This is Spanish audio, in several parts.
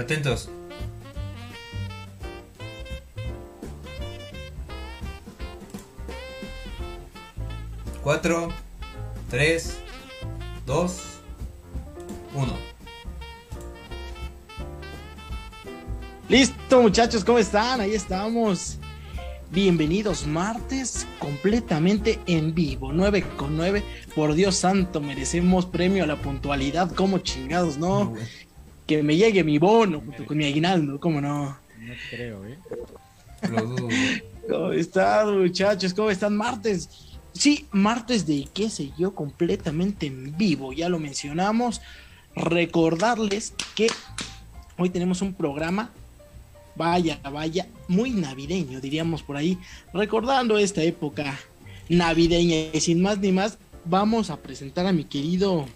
Atentos. Cuatro, tres, dos, uno. Listo, muchachos, ¿cómo están? Ahí estamos. Bienvenidos martes completamente en vivo, 9 con 9. Por Dios santo, merecemos premio a la puntualidad. como chingados, no? Que me llegue mi bono junto con mi aguinaldo, ¿cómo no? No creo, ¿eh? ¿Cómo están, muchachos? ¿Cómo están? Martes. Sí, martes de qué sé yo, completamente en vivo, ya lo mencionamos. Recordarles que hoy tenemos un programa, vaya, vaya, muy navideño, diríamos por ahí, recordando esta época navideña. Y sin más ni más, vamos a presentar a mi querido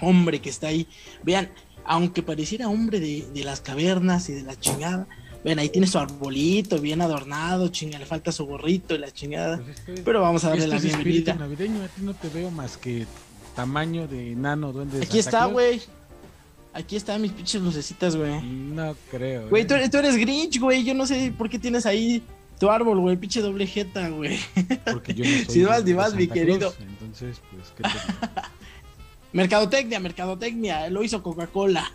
hombre que está ahí. Vean, aunque pareciera hombre de, las cavernas y de la chingada, ven, ahí tiene su arbolito bien adornado, chinga, le falta su gorrito y la chingada. Pues pero vamos a darle la bienvenida. navideño, a ti no te veo más que tamaño de nano duende Aquí está, güey. Aquí están mis pinches lucecitas, güey. No creo. Güey, tú, tú, eres Grinch, güey. Yo no sé por qué tienes ahí tu árbol, güey. Pinche doble jeta, güey. Porque yo no soy. si vas, ni vas, mi querido. entonces, pues, ¿qué te Mercadotecnia, mercadotecnia, lo hizo Coca-Cola.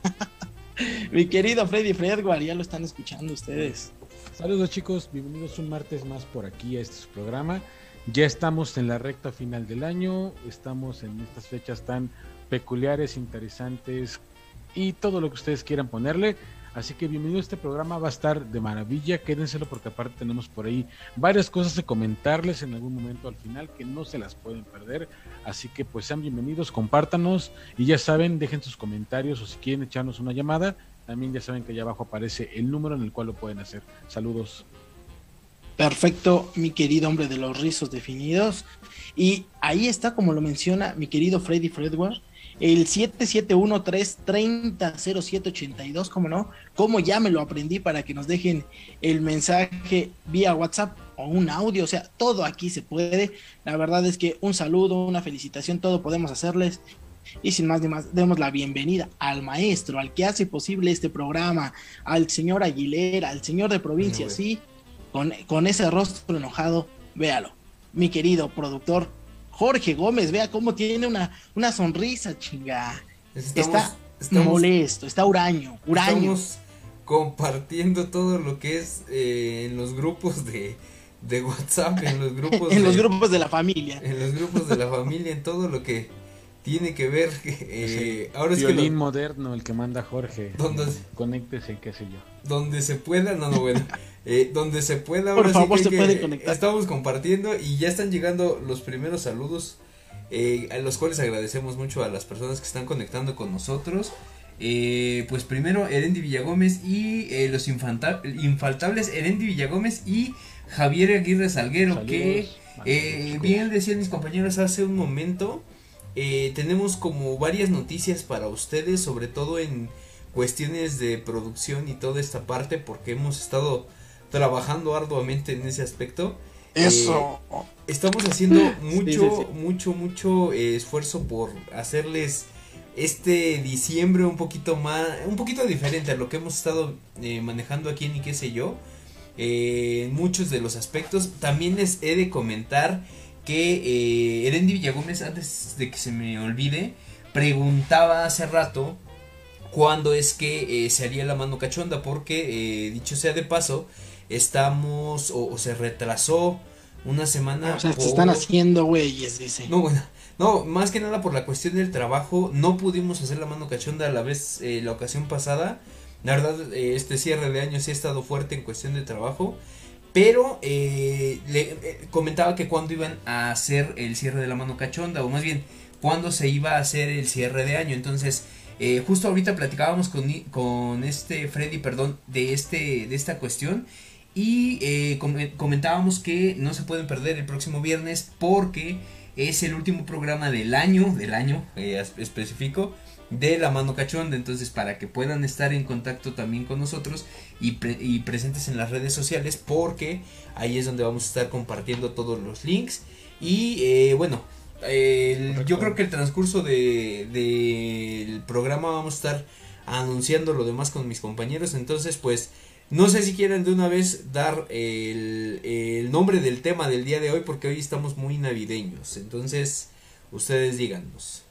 Mi querido Freddy Fredward, ya lo están escuchando ustedes. Saludos chicos, bienvenidos un martes más por aquí a este programa. Ya estamos en la recta final del año, estamos en estas fechas tan peculiares, interesantes y todo lo que ustedes quieran ponerle. Así que bienvenido a este programa, va a estar de maravilla, quédenselo porque aparte tenemos por ahí varias cosas de comentarles en algún momento al final que no se las pueden perder. Así que pues sean bienvenidos, compártanos y ya saben, dejen sus comentarios o si quieren echarnos una llamada, también ya saben que allá abajo aparece el número en el cual lo pueden hacer. Saludos. Perfecto, mi querido hombre de los rizos definidos. Y ahí está, como lo menciona mi querido Freddy Fredward, el 7713300782, como no, como ya me lo aprendí para que nos dejen el mensaje vía WhatsApp o un audio, o sea, todo aquí se puede. La verdad es que un saludo, una felicitación, todo podemos hacerles. Y sin más ni más, demos la bienvenida al maestro, al que hace posible este programa, al señor Aguilera, al señor de provincia, sí, con, con ese rostro enojado, véalo. Mi querido productor, Jorge Gómez, vea cómo tiene una, una sonrisa, chinga. está molesto, está huraño, huraño. Estamos compartiendo todo lo que es eh, en los grupos de, de WhatsApp, en los grupos en los grupos de la familia. En los grupos de la familia, en todo lo que tiene que ver. Eh, ahora es que moderno, el que manda Jorge. Donde, conéctese, qué sé yo. Donde se pueda, no, no, bueno. Eh, donde se pueda, Por favor, se puede conectar. Estamos compartiendo y ya están llegando los primeros saludos. Eh, a los cuales agradecemos mucho a las personas que están conectando con nosotros. Eh, pues primero Erendi Villagómez y eh, los infaltables Erendi Villagómez y Javier Aguirre Salguero que eh, bien decían mis compañeros hace un momento tenemos como varias noticias para ustedes sobre todo en cuestiones de producción y toda esta parte porque hemos estado trabajando arduamente en ese aspecto eso estamos haciendo mucho mucho mucho esfuerzo por hacerles este diciembre un poquito más, un poquito diferente a lo que hemos estado eh, manejando aquí en y qué sé yo. Eh, en muchos de los aspectos. También les he de comentar que eh, Erendi Villagómez, antes de que se me olvide, preguntaba hace rato cuándo es que se haría la mano cachonda, porque dicho sea de paso, estamos o, se retrasó una semana. O sea, se están haciendo güeyes, dice. No, bueno, no, más que nada por la cuestión del trabajo, no pudimos hacer la mano cachonda a la vez eh, la ocasión pasada. La verdad, eh, este cierre de año sí ha estado fuerte en cuestión de trabajo. Pero eh, le comentaba que cuando iban a hacer el cierre de la mano cachonda, o más bien, cuando se iba a hacer el cierre de año. Entonces, justo ahorita platicábamos con, con este Freddy, perdón, de, este, de esta cuestión. Y comentábamos que no se pueden perder el próximo viernes porque es el último programa del año, del año eh, específico, de la mano cachonda. Entonces, para que puedan estar en contacto también con nosotros y, presentes en las redes sociales, porque ahí es donde vamos a estar compartiendo todos los links. Y eh, bueno, yo creo que el transcurso del de, programa vamos a estar anunciando lo demás con mis compañeros. Entonces, pues, no sé si quieren de una vez dar el, el nombre del tema del día de hoy, porque hoy estamos muy navideños. Entonces, ustedes díganos.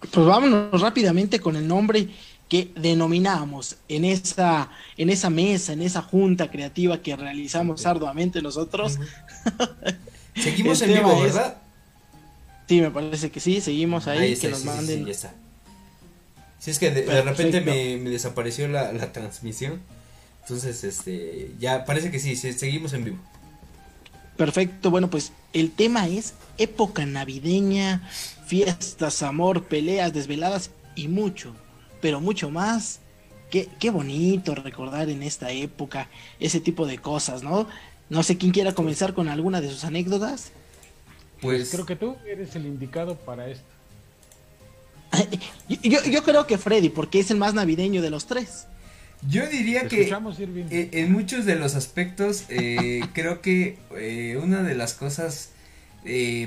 Pues vámonos rápidamente con el nombre que denominamos en esa, en esa mesa, en esa junta creativa que realizamos arduamente nosotros. Seguimos en vivo, ¿verdad? Sí, me parece que sí, seguimos ahí, que nos manden. Sí, ya está. Si es que de, repente me, me, desapareció la, la, transmisión. Entonces, este, ya parece que sí, seguimos en vivo. Perfecto, bueno, pues el tema es época navideña, fiestas, amor, peleas, desveladas y mucho, pero mucho más. Qué, qué bonito recordar en esta época ese tipo de cosas, ¿no? No sé quién quiera comenzar con alguna de sus anécdotas. Pues creo que tú eres el indicado para esto. yo, yo, creo que Freddy, porque es el más navideño de los tres. Yo diría que eh, en muchos de los aspectos eh, creo que eh, una de las cosas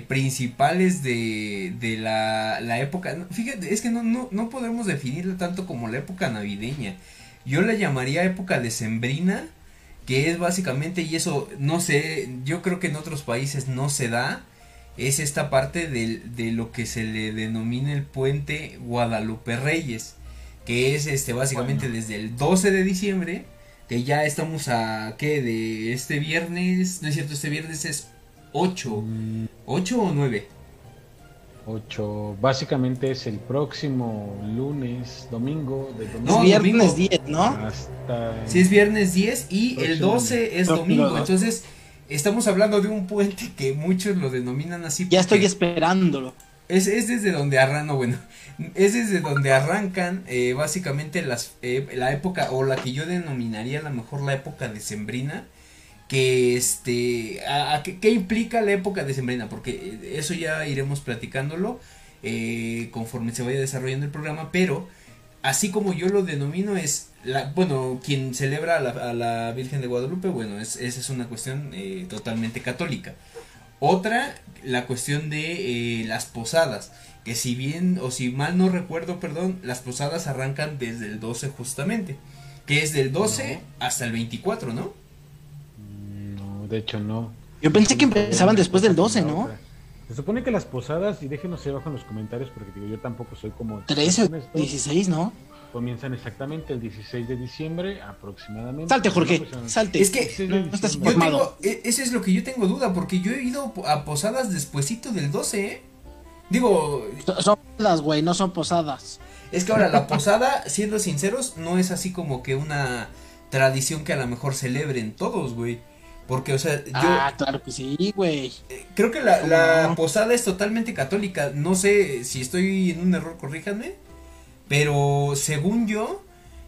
principales de, de la, la, época, fíjate, es que no, no, no podemos definirla tanto como la época navideña. Yo la llamaría época decembrina, que es básicamente, y eso no sé, yo creo que en otros países no se da, es esta parte de, de lo que se le denomina el puente Guadalupe Reyes, que es este básicamente desde el 12 de diciembre, que ya estamos a qué de este viernes, no es cierto, este viernes es 8, 8 mm. o 9. 8, básicamente es el próximo lunes, domingo, de domingo. No, viernes 10, ¿no? Hasta sí, es viernes 10 y el 12 es domingo, entonces estamos hablando de un puente que muchos lo denominan así. Ya estoy esperándolo. Es, es desde donde bueno, es desde donde arrancan eh, básicamente las, eh, la época, o la que yo denominaría a lo mejor la época decembrina, que este, a, ¿qué, implica la época decembrina? Porque eh, eso ya iremos platicándolo conforme se vaya desarrollando el programa, pero así como yo lo denomino es la, bueno, quien celebra a la, Virgen de Guadalupe, bueno, es, esa es una cuestión eh, totalmente católica. Otra, la cuestión de eh, las posadas, que si bien, o si mal no recuerdo, perdón, las posadas arrancan desde el 12 justamente, que es del 12 hasta el 24, ¿no? No, de hecho no. Yo pensé que empezaban después del 12, ¿no? Se supone que las posadas, y déjenos abajo en los comentarios porque digo, yo tampoco soy como... 13 16, ¿no? Comienzan exactamente el 16 de diciembre aproximadamente. Salte, Jorge, salte. Es que yo e, eso es lo que yo tengo duda, porque yo he ido a posadas despuesito del 12, ¿eh? Digo... Son posadas, güey, no son posadas. Es que ahora la posada, siendo sinceros, no es así como que una tradición que a lo mejor celebren todos, güey. Porque, o sea, yo. Ah, claro que sí, güey. Eh, creo que la, la posada es totalmente católica. No sé si estoy en un error, corríjanme. Pero según yo,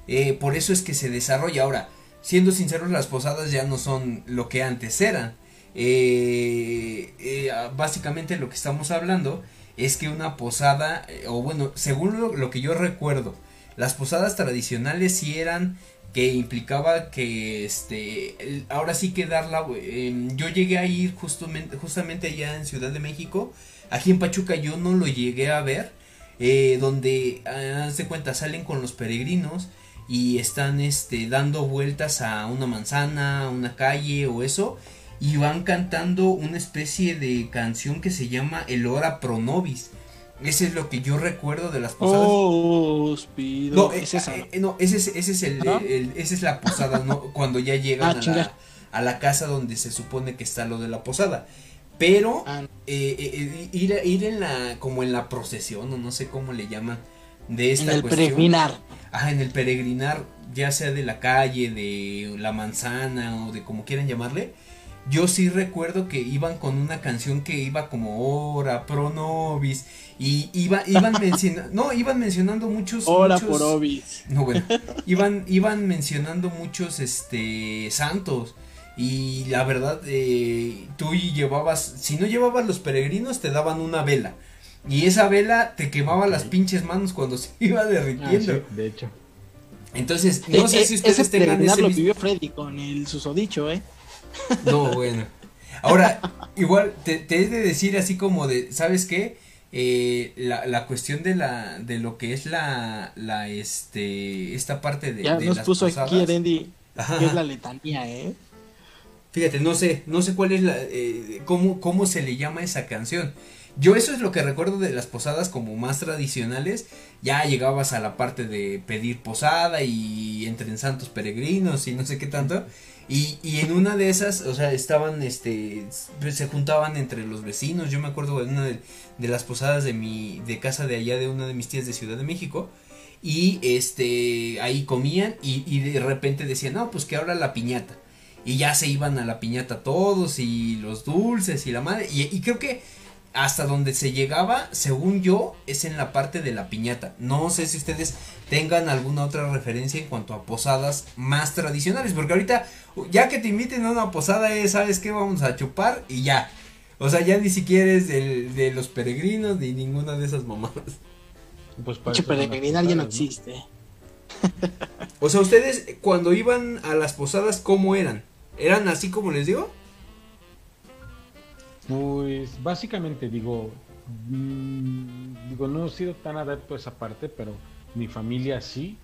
eh, por eso es que se desarrolla. Ahora, siendo sinceros, las posadas ya no son lo que antes eran. Eh, básicamente lo que estamos hablando es que una posada, o bueno, según lo, lo, que yo recuerdo, las posadas tradicionales sí eran que implicaba que este ahora sí que darla em, yo llegué a ir justamente justamente allá en Ciudad de México aquí en Pachuca yo no lo llegué a ver eh, donde haz de cuenta salen con los peregrinos y están este dando vueltas a una manzana una calle o eso y van cantando una especie de canción que se llama el hora pro nobis ese es lo que yo recuerdo de las posadas. Oh, no, ¿es esa, eh, no, ese es, ese es el, es la posada, ¿no? Cuando ya llegan ah, a, la, casa donde se supone que está lo de la posada. Pero ah. eh, eh, ir, ir en la, como en la procesión, o no sé cómo le llaman, de esta En el peregrinar. Ajá, en el peregrinar, ya sea de la calle, de la manzana, o de como quieran llamarle yo sí recuerdo que iban con una canción que iba como Hora Pro Nobis y iba, iban mencionando, no, iban mencionando muchos Hora por Obis. No, bueno, iban iban mencionando muchos este santos y la verdad eh, tú llevabas, si no llevabas los peregrinos te daban una vela y esa vela te quemaba las pinches manos cuando se iba derritiendo. Ah, de hecho. Entonces, no sé si ustedes tengan ese lo vivió Freddy con el susodicho, ¿eh? No, bueno. Ahora, igual te, he de decir así como de, ¿sabes qué? eh, la, la cuestión de la de lo que es la la este esta parte de, Ya de nos las puso posadas. aquí Ajá, que es la letanía, ¿eh? Fíjate, no sé, no sé cuál es la, eh, cómo, cómo se le llama esa canción. Yo eso es lo que recuerdo de las posadas como más tradicionales. Ya llegabas a la parte de pedir posada y entren santos peregrinos y no sé qué tanto. Y, y en una de esas, o sea, estaban, este, se juntaban entre los vecinos. Yo me acuerdo de una de, las posadas de mi, de casa de allá de una de mis tías de Ciudad de México. Y este, ahí comían y, y de repente decían, no, pues que ahora la piñata y ya se iban a la piñata todos y los dulces y la madre y, y creo que hasta donde se llegaba según yo es en la parte de la piñata. No sé si ustedes tengan alguna otra referencia en cuanto a posadas más tradicionales porque ahorita ya que te inviten a una posada es sabes qué vamos a chupar y ya. O sea ya ni siquiera es del- de los peregrinos ni ninguna de esas mamadas. Pues para peregrinar ya ¿no? existe. o sea ustedes cuando iban a las posadas cómo eran eran así como les digo Pues básicamente digo, mm, digo, no he sido tan adepto a esa parte, pero mi familia sí.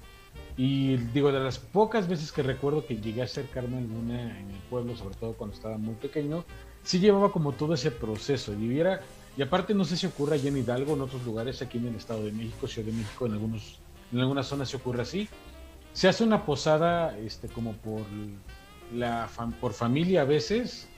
Y digo, de las pocas veces que recuerdo que llegué a acercarme alguna en el pueblo, sobre todo cuando estaba muy pequeño, sí llevaba como todo ese proceso. Y y aparte no sé si ocurre allá en Hidalgo, en otros lugares, aquí en el Estado de México, Ciudad de México, en algunos, en algunas zonas se ocurre así. Se hace una posada, este, como por la por familia a veces,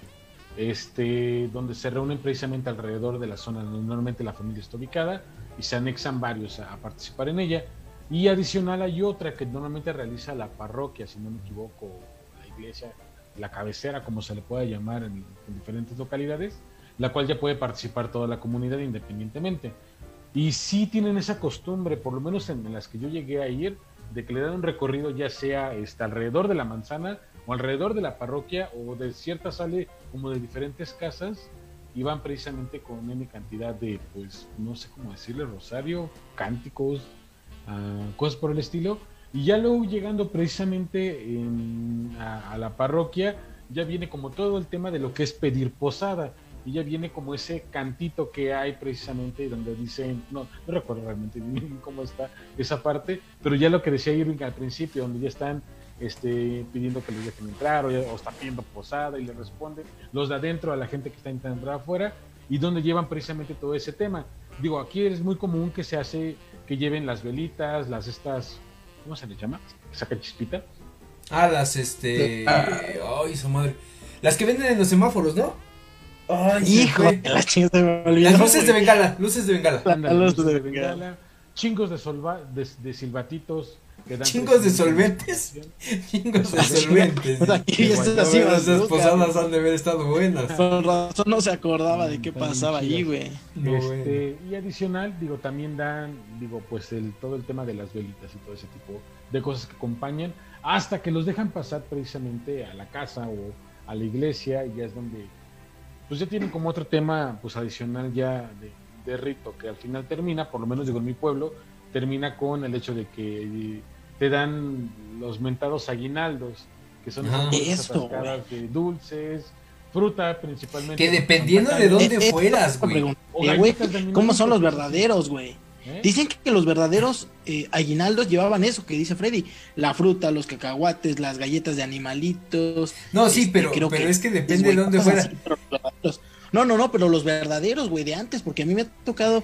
este, donde se reúnen precisamente alrededor de la zona donde normalmente la familia está ubicada y se anexan varios a, participar en ella. Y adicional hay otra que normalmente realiza la parroquia, si no me equivoco, la iglesia, la cabecera, como se le pueda llamar en, en diferentes localidades, la cual ya puede participar toda la comunidad independientemente. Y sí tienen esa costumbre, por lo menos en, en las que yo llegué a ir, de que le dan un recorrido ya sea este, alrededor de la manzana o alrededor de la parroquia o de cierta sale como de diferentes casas y van precisamente con N cantidad de, pues, no sé cómo decirle, rosario, cánticos, ah, cosas por el estilo. Y ya luego llegando precisamente en- a, a la parroquia, ya viene como todo el tema de lo que es pedir posada. Y ya viene como ese cantito que hay precisamente donde dicen, no, no recuerdo realmente cómo está esa parte, pero ya lo que decía Irving al principio, donde ya están este, pidiendo que les dejen entrar o, o están pidiendo posada y le responden los de adentro a la gente que está intentando entrar afuera y donde llevan precisamente todo ese tema. Digo, aquí es muy común que se hace que lleven las velitas, las estas, ¿cómo se les llama? Saca chispita. Ah, las este. Ah. Ay, su madre. Las que venden en los semáforos, ¿no? Ay, Hijo de la me Las luces de bengala, luces de bengala. La Ándale, luz luces de bengala. bengala, chingos de, solva, de, de silbatitos. ¿Chingos de solventes? Chingos de solventes. Así, No, esas posadas han de haber estado buenas. Con razón no se acordaba de qué pasaba ahí, güey. Este, y adicional, digo, también dan, digo, pues el, todo el tema de las velitas y todo ese tipo de cosas que acompañan, hasta que los dejan pasar precisamente a la casa o a la iglesia, y ya es donde, pues ya tienen como otro tema, pues adicional ya de, de rito, que al final termina, por lo menos digo en mi pueblo, termina con el hecho de que te dan los mentados aguinaldos, que son bolsas Eso, de dulces, fruta principalmente. Que dependiendo de dónde Eh, eh, fueras, güey. eh, ¿Cómo son los verdaderos, güey? ¿eh? Dicen que los verdaderos eh, aguinaldos llevaban eso que dice Freddy, la fruta, los cacahuates, las galletas de animalitos. No, sí, este, pero, creo pero que es que depende de dónde fuera. así. No, no, no, pero los verdaderos, güey, de antes, porque a mí me ha tocado,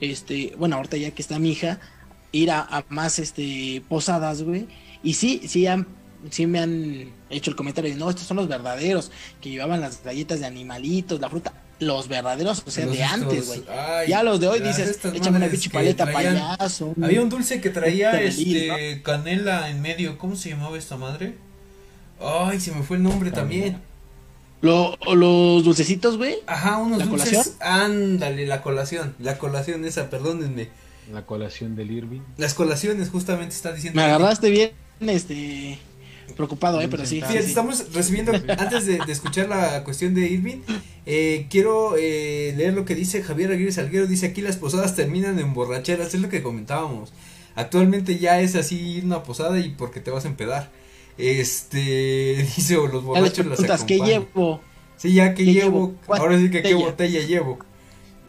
este, bueno, ahorita ya que está mi hija, ir a, a más, este, posadas, güey, y sí, sí han, sí me han hecho el comentario de, no, estos son los verdaderos, que llevaban las galletas de animalitos, la fruta, los verdaderos, o sea, Los de estos- antes, güey. Ya los de hoy dices, échame una pinche paleta traían- payaso. Había un dulce que traía Feliz, este canela en medio. ¿Cómo se llamaba esta madre? Ay, se me fue el nombre también. Lo- los dulcecitos, güey. Ajá, unos ¿La dulces. colación? Ándale, la colación. La colación esa, perdónenme. La colación del Irving. Las colaciones, justamente está diciendo. Me agarraste bien, este, preocupado, eh, pero sí. Estamos recibiendo, antes de, de escuchar la cuestión de Irving, eh, quiero eh, leer lo que dice Javier Aguirre Salguero. Dice aquí las posadas terminan en borracheras, es lo que comentábamos. Actualmente ya es así ir a una posada y porque te vas a empedar. Este, dice, o los borrachos las preguntas, ¿qué acompañan. llevo? Sí, ya que ¿Qué llevo, ahora sí que qué botella? llevo.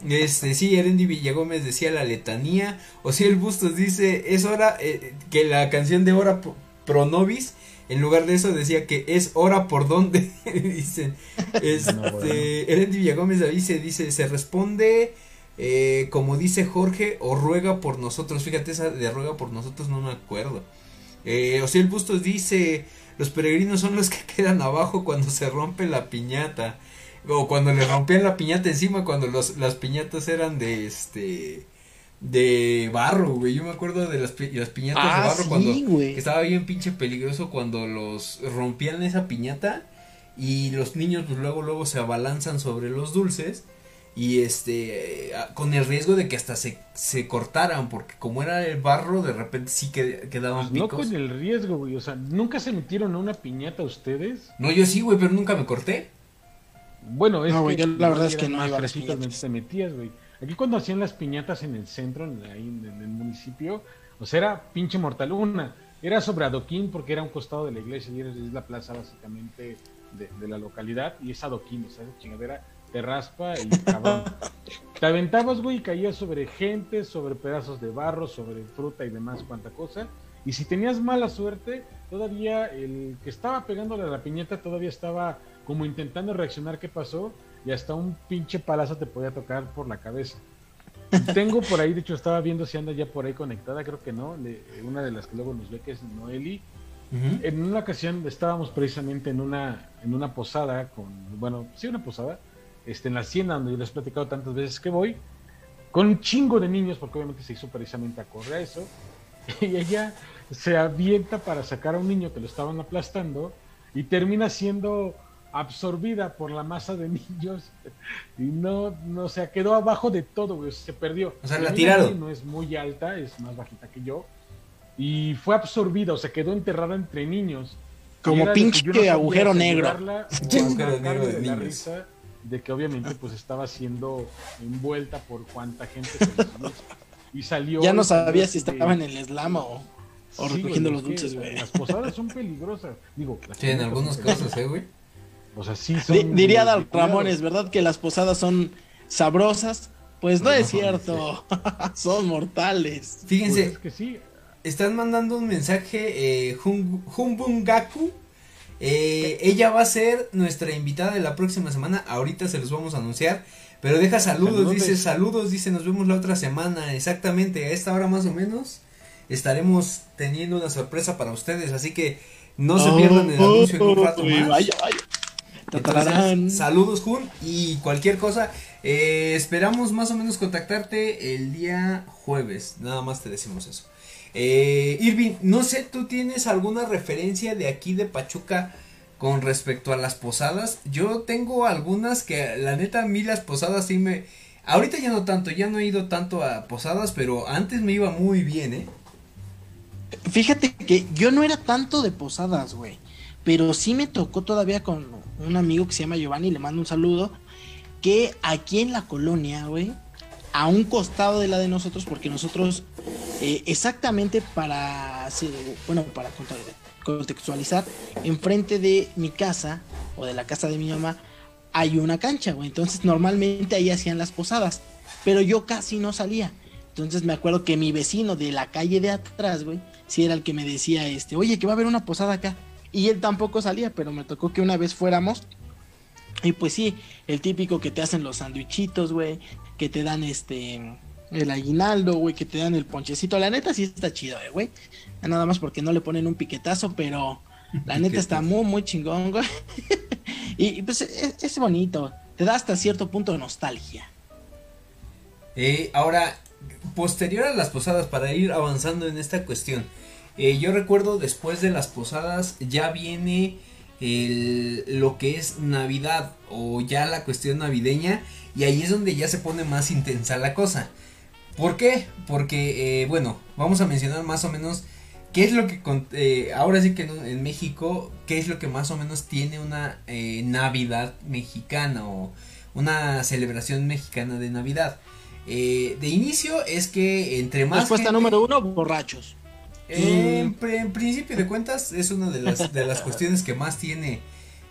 Este, sí, Erendi Villagómez decía la letanía. O si el Bustos dice, es hora, eh, que la canción de Hora Pro Nobis, en lugar de eso decía que es hora por donde. Dicen, este, Erendi Villagómez dice, dice, se responde, eh, como dice Jorge, o ruega por nosotros. Fíjate, esa de ruega por nosotros no me acuerdo. Eh, o si el Bustos dice, los peregrinos son los que quedan abajo cuando se rompe la piñata. O cuando le rompían la piñata encima, cuando los, las piñatas eran de este de barro, güey. Yo me acuerdo de las, las piñatas de Ah, barro sí, cuando que estaba bien pinche peligroso cuando los rompían esa piñata y los niños pues luego luego se abalanzan sobre los dulces y este eh, con el riesgo de que hasta se, se cortaran porque como era el barro de repente sí que quedaban Pues no picos. con el riesgo, güey. O sea, ¿nunca se metieron a una piñata ustedes? No, yo sí, güey, pero nunca me corté. Bueno, es No, güey, que yo la verdad es que no más iba a las piñatas. te metías, güey. Aquí cuando hacían las piñatas en el centro, en, ahí en, en el municipio, o sea, era pinche mortal. Una, era sobre adoquín porque era un costado de la iglesia y era- es la plaza básicamente de, de la localidad y es adoquín, o sea, esa chingadera te raspa y cabrón. te aventabas, güey, y caías sobre gente, sobre pedazos de barro, sobre fruta y demás, cuanta cosa. Y si tenías mala suerte, todavía el que estaba pegándole a la piñata todavía estaba como intentando reaccionar qué pasó y hasta un pinche palazo te podía tocar por la cabeza. Tengo por ahí, de hecho estaba viendo si anda ya por ahí conectada, creo que no, le- una de las que luego nos ve que es Noeli. En una ocasión estábamos precisamente en una, en una posada con, bueno, sí una posada, este, en la hacienda donde yo les he platicado tantas veces que voy, con un chingo de niños, porque obviamente se hizo precisamente a correr a eso, y ella se avienta para sacar a un niño que lo estaban aplastando y termina siendo absorbida por la masa de niños y no, no, o sea, quedó abajo de todo, güey, se perdió. O sea, la tiraron. No es muy alta, es más bajita que yo. Y fue absorbida, o sea, quedó enterrada entre niños. Como pinche no agujero negro. agujero negro de de la niños. risa de que obviamente pues estaba siendo envuelta por cuanta gente y salió Ya no sabía si estaba en el slam o, o Sí, recogiendo güey, los dulces, güey. Las posadas son peligrosas. Digo, Sí, en algunos casos, eh, güey. O sea, sí son. Di- diría Dal. Ramones, ¿verdad? Que las posadas son sabrosas. Pues no No, es cierto. son mortales. Pues Fíjense, es que sí. están mandando un mensaje, eh, Jumbungaku. Eh, ella va a ser nuestra invitada de la próxima semana. Ahorita se los vamos a anunciar. Pero deja saludos, Saludos. dice saludos, dice nos vemos la otra semana. Exactamente, a esta hora más o menos estaremos teniendo una sorpresa para ustedes. Así que no se pierdan el anuncio en un rato Uy, más. Entonces, saludos Jun y cualquier cosa. eh, esperamos más o menos contactarte el día jueves. Nada más te decimos eso. Eh, Irving, no sé, ¿tú tienes alguna referencia de aquí de Pachuca con respecto a las posadas? Yo tengo algunas que la neta a mí las posadas sí me... Ahorita ya no tanto, ya no he ido tanto a posadas, pero antes me iba muy bien, ¿eh? Fíjate que yo no era tanto de posadas, güey. Pero sí me tocó todavía con un amigo que se llama Giovanni, le mando un saludo. Que aquí en la colonia, güey, a un costado de la de nosotros, porque nosotros, eh, exactamente para, bueno, para conte- contextualizar, enfrente de mi casa o de la casa de mi mamá hay una cancha, güey. Entonces normalmente ahí hacían las posadas, pero yo casi no salía. Entonces me acuerdo que mi vecino de la calle de atrás, güey, sí era el que me decía, este, oye, que va a haber una posada acá. Y él tampoco salía, pero me tocó que una vez fuéramos. Y pues sí, el típico que te hacen los sandwichitos, güey, que te dan este el aguinaldo, güey, que te dan el ponchecito. La neta sí está chido, eh, güey. Nada más porque no le ponen un piquetazo, pero la neta está muy, muy chingón, güey. y, y, pues es, es bonito. Te da hasta cierto punto de nostalgia. Eh, ahora, posterior a las posadas, para ir avanzando en esta cuestión, eh, yo recuerdo después de las posadas ya viene el- lo que es Navidad o ya la cuestión navideña y ahí es donde ya se pone más intensa la cosa. ¿Por qué? Porque, eh, bueno, vamos a mencionar más o menos qué es lo que, eh, ahora sí que en, en México, qué es lo que más o menos tiene una eh, Navidad mexicana o una celebración mexicana de Navidad. De inicio es que entre más... Respuesta gente- número uno, borrachos. En, en principio de cuentas es una de las, de las cuestiones que más tiene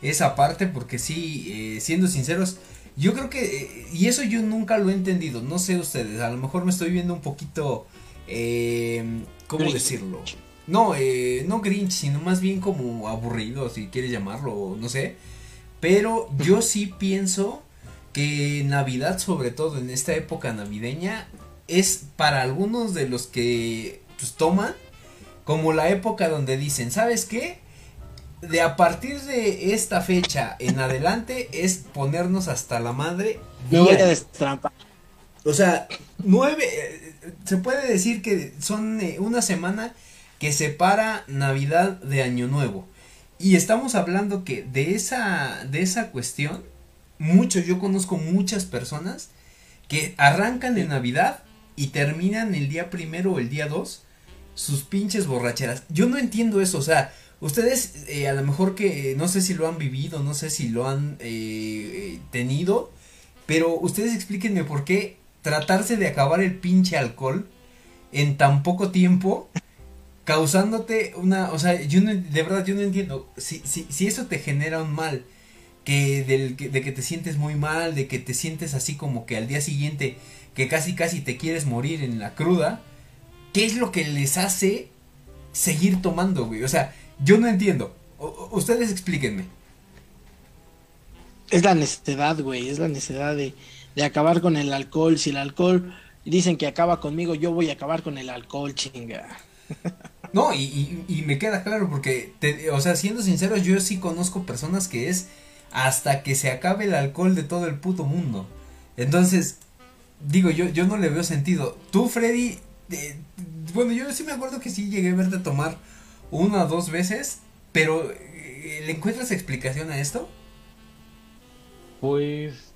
esa parte porque sí, eh, siendo sinceros, yo creo que, eh, y eso yo nunca lo he entendido, no sé ustedes, a lo mejor me estoy viendo un poquito, eh, ¿cómo Grinch. decirlo? No, eh, no Grinch, sino más bien como aburrido, si quieres llamarlo, no sé. Pero yo sí pienso que Navidad, sobre todo en esta época navideña, es para algunos de los que pues, toman como la época donde dicen, ¿sabes qué? De a partir de esta fecha en adelante es ponernos hasta la madre. Me voy a diario". destrampar. O sea, nueve, eh, se puede decir que son eh, una semana que separa Navidad de Año Nuevo. Y estamos hablando que de esa, de esa cuestión, muchos, yo conozco muchas personas que arrancan en Navidad y terminan el día primero o el día dos sus pinches borracheras. Yo no entiendo eso, o sea, ustedes eh, a lo mejor que eh, no sé si lo han vivido, no sé si lo han eh, eh, tenido, pero ustedes explíquenme por qué tratarse de acabar el pinche alcohol en tan poco tiempo causándote una, o sea, yo no, de verdad yo no entiendo si, si, si eso te genera un mal que del que- de que te sientes muy mal, de que te sientes así como que al día siguiente que casi casi te quieres morir en la cruda, ¿qué es lo que les hace seguir tomando, güey? O sea, yo no entiendo. O- ustedes explíquenme. Es la necesidad, güey. Es la necesidad de, de acabar con el alcohol. Si el alcohol dicen que acaba conmigo, yo voy a acabar con el alcohol, chinga. No, y, y, y me queda claro porque, te- o sea, siendo sinceros, yo sí conozco personas que es hasta que se acabe el alcohol de todo el puto mundo. Entonces, digo, yo, yo no le veo sentido. Tú, Freddy, bueno, yo sí me acuerdo que sí llegué a verte tomar una o dos veces, pero eh, ¿le encuentras explicación a esto? Pues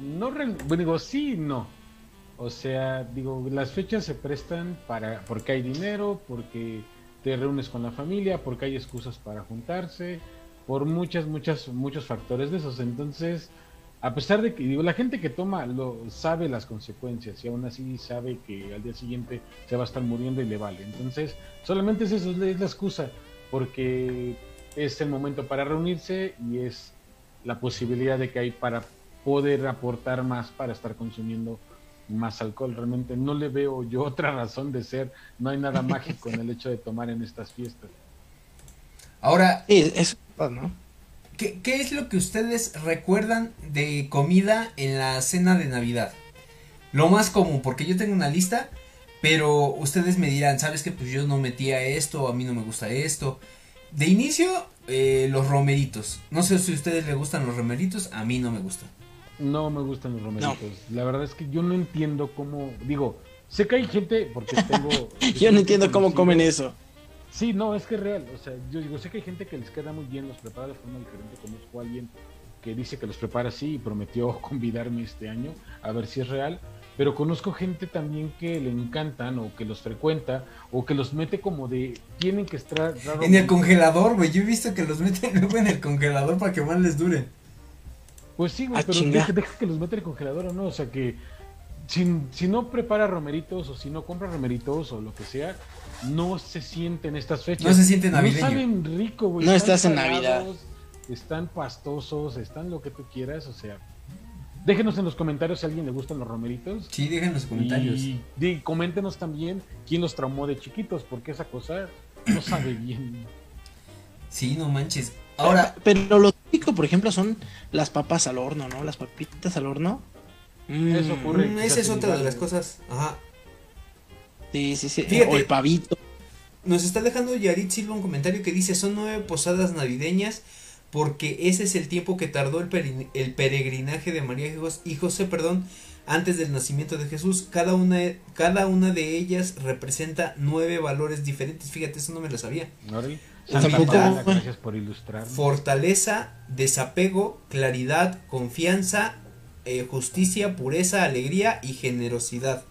no bueno, digo sí no. O sea, digo, las fechas se prestan para porque hay dinero, porque te reúnes con la familia, porque hay excusas para juntarse, por muchas muchas muchos factores de esos. Entonces, a pesar de que digo, la gente que toma lo sabe las consecuencias y aún así sabe que al día siguiente se va a estar muriendo y le vale. Entonces, solamente es eso, es la es excusa, porque es el momento para reunirse y es la posibilidad de que hay para poder aportar más para estar consumiendo más alcohol. Realmente no le veo yo otra razón de ser. No hay nada mágico en el hecho de tomar en estas fiestas. Ahora, Sí, es ¿no? ¿Qué, qué es lo que ustedes recuerdan de comida en la cena de Navidad? Lo más común, porque yo tengo una lista, pero ustedes me dirán, ¿sabes qué? Pues yo no metía esto, a mí no me gusta esto. De inicio, eh, los romeritos. No sé si a ustedes les gustan los romeritos, a mí no me gustan. No me gustan los romeritos. La verdad es que yo no entiendo cómo. Digo, sé que hay gente, porque tengo. Yo no entiendo cómo comen eso. Sí, no, es que es real. O sea, yo digo, sé que hay gente que les queda muy bien, los prepara de forma diferente. Conozco a alguien que dice que los prepara así y prometió convidarme este año a ver si es real. Pero conozco gente también que le encantan o que los frecuenta o que los mete como de tienen que estar raro. En el congelador, güey. Yo he visto que los meten luego en el congelador para que más les duren. Pues sí, güey, Ah, pero deja, deja que los mete en el congelador o no. O sea que si, si no prepara romeritos o si no compra romeritos o lo que sea, no se sienten estas fechas. No se siente navideño. No saben rico, güey. No están estás en Navidad. Están pastosos, están lo que tú quieras. O sea, déjenos en los comentarios si a alguien le gustan los romeritos. Sí, dejen en los comentarios. Y, di- coméntenos también quién los traumó de chiquitos, porque esa cosa no sabe bien. Sí, no manches. Ahora, Pero lo típico, por ejemplo, son las papas al horno, ¿no? Las papitas al horno. Mm, Eso ocurre. mm, esa es otra de las cosas. Ajá. Sí, sí, sí. Fíjate. O el pavito. Nos está dejando Yarit Silva un comentario que dice, son nueve posadas navideñas porque ese es el tiempo que tardó el, peregrinaje de María y Jos- y José, perdón, antes del nacimiento de Jesús. Cada una, cada una de ellas representa nueve valores diferentes. Fíjate, eso no me lo sabía. Gracias por ilustrar. Fortaleza, desapego, claridad, confianza, eh, justicia, pureza, alegría y generosidad.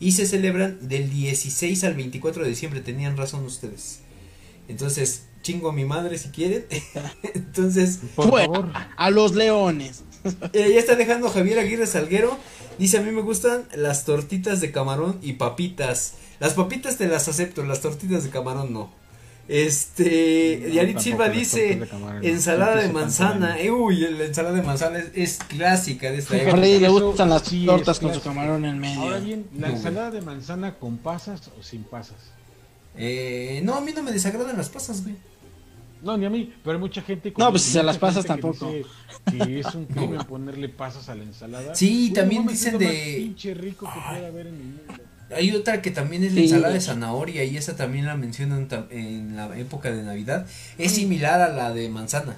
Y se celebran del 16 al 24 de diciembre. Tenían razón ustedes. Entonces, chingo a mi madre si quieren. Entonces, Por Bueno. favor. A los leones. eh, ya está dejando Javier Aguirre Salguero. Dice, a mí me gustan las tortitas de camarón y papitas. Las papitas te las acepto, las tortitas de camarón no. Este, No, Yarit Silva dice ensalada de manzana. Eh, uy, la ensalada de manzana es, es clásica de esta A época. Le gustan las sí tortas con su camarón en medio. Ahora bien, ¿la No, ensalada de manzana con pasas o sin pasas? Eh, no, a mí no me desagradan las pasas, güey. No, ni a mí, pero hay mucha gente. No, pues, si se mucha las pasas que tampoco. Que es un crimen ponerle pasas a la ensalada. Sí, Uy, también no dicen es lo más de- pinche rico que puede haber en el mundo. Hay otra que también es la Sí. ensalada de zanahoria y esa también la mencionan en la época de Navidad. Es similar a la de manzana.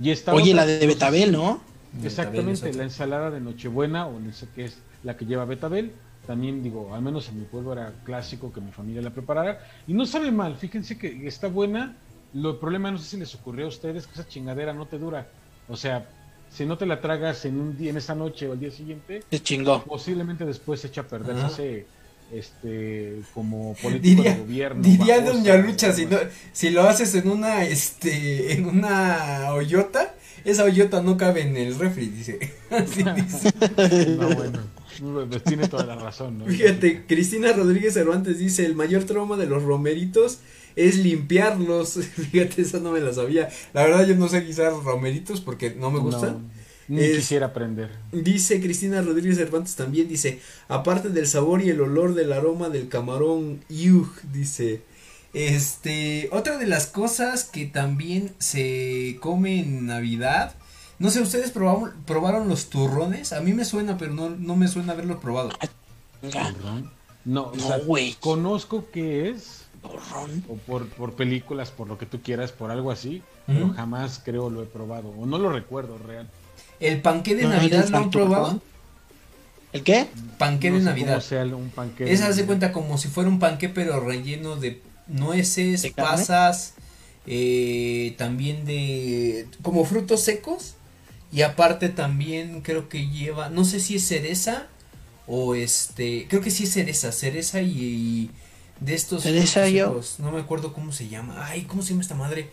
Y está Oye, otra- la de betabel, ¿no? Exactamente, Betabel la ensalada de Nochebuena, o no sé qué es la que lleva betabel. También digo, al menos en mi pueblo era clásico que mi familia la preparara. Y no sabe mal, fíjense que está buena. Lo el problema, no sé si les ocurrió a ustedes, que esa chingadera no te dura. O sea, si no te la tragas en un día, en esa noche o al día siguiente, Se chingó. posiblemente después se echa a perder. Ajá. Se hace este, como político Diría, de gobierno. diría babosa, Doña Lucha, si, no, si lo haces en una, este, en una hoyota, esa hoyota no cabe en el refri, dice. Así dice. No, bueno, pues tiene toda la razón, ¿no? Fíjate, Cristina Rodríguez Cervantes dice, el mayor trauma de los romeritos es limpiarlos. Fíjate, esa no me la sabía. La verdad yo no sé guisar romeritos porque no me gustan. No, ni Es- quisiera aprender. Dice Cristina Rodríguez Cervantes también, dice, aparte del sabor y el olor del aroma del camarón, yug, dice. Este, otra de las cosas que también se come en Navidad, no sé, ¿ustedes probaron, probaron los turrones? A mí me suena, pero no, no me suena haberlo probado. No, o No, sea, güey. conozco que es, o por, por películas, por lo que tú quieras, por algo así, pero jamás creo lo he probado, o no lo recuerdo real. ¿El panqué de No, Navidad ¿el lo han probado? ¿El qué? Panqué No de sé Navidad. cómo sea un panque. Esa de Navidad. cuenta como si fuera un panqué pero relleno de nueces, pasas, eh, también de como frutos secos y aparte también creo que lleva, no sé si es cereza o este, creo que sí es cereza, cereza y, y de estos yo. secos, no me acuerdo cómo se llama, ay, ¿cómo se llama esta madre?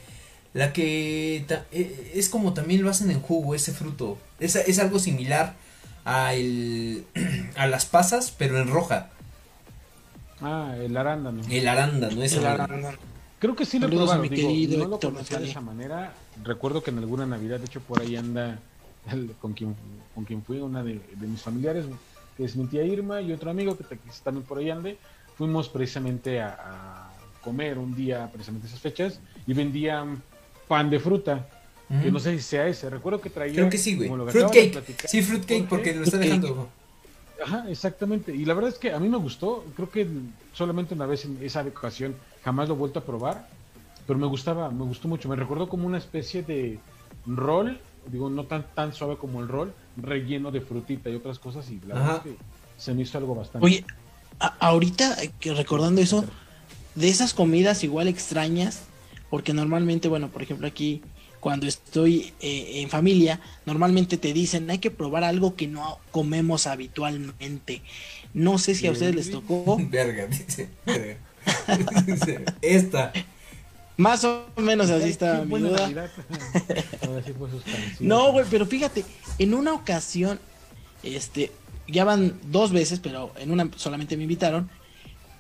La que ta- eh, es como también lo hacen en jugo ese fruto, es, es algo similar a el a las pasas pero en roja. Ah, el arándano. El arándano, ese El arándano. Creo que sí lo he probado, mi digo, querido no lo conocía de esa manera. Recuerdo que en alguna Navidad, de hecho, por ahí anda el- con quien con quien fui, una de, de mis familiares, que es mi tía Irma, y otro amigo que, te- que también por ahí ande. Fuimos precisamente a, a comer un día, precisamente esas fechas, y vendían pan de fruta, que Ujú. no sé si sea ese. Recuerdo que traía. Creo que sí, güey. que Fruitcake. platicar, Sí, fruitcake porque lo está dejando. Ajá, exactamente. Y la verdad es que a mí me gustó. Creo que solamente una vez en esa ocasión jamás lo he vuelto a probar. Pero me gustaba, me gustó mucho. Me recordó como una especie de rol, digo, no tan tan suave como el rol, relleno de frutita y otras cosas. Y la verdad es que se me hizo algo bastante. Oye, a- ahorita que recordando eso, de esas comidas igual extrañas, porque normalmente, bueno, por ejemplo aquí, cuando estoy eh, en familia, normalmente te dicen, hay que probar algo que no comemos habitualmente. No sé si a ustedes les tocó, Verga, dice. verga. Dice, Esta. más o menos así está mi duda. No, güey, pero fíjate, en una ocasión, este, ya van dos veces, pero en una solamente me invitaron,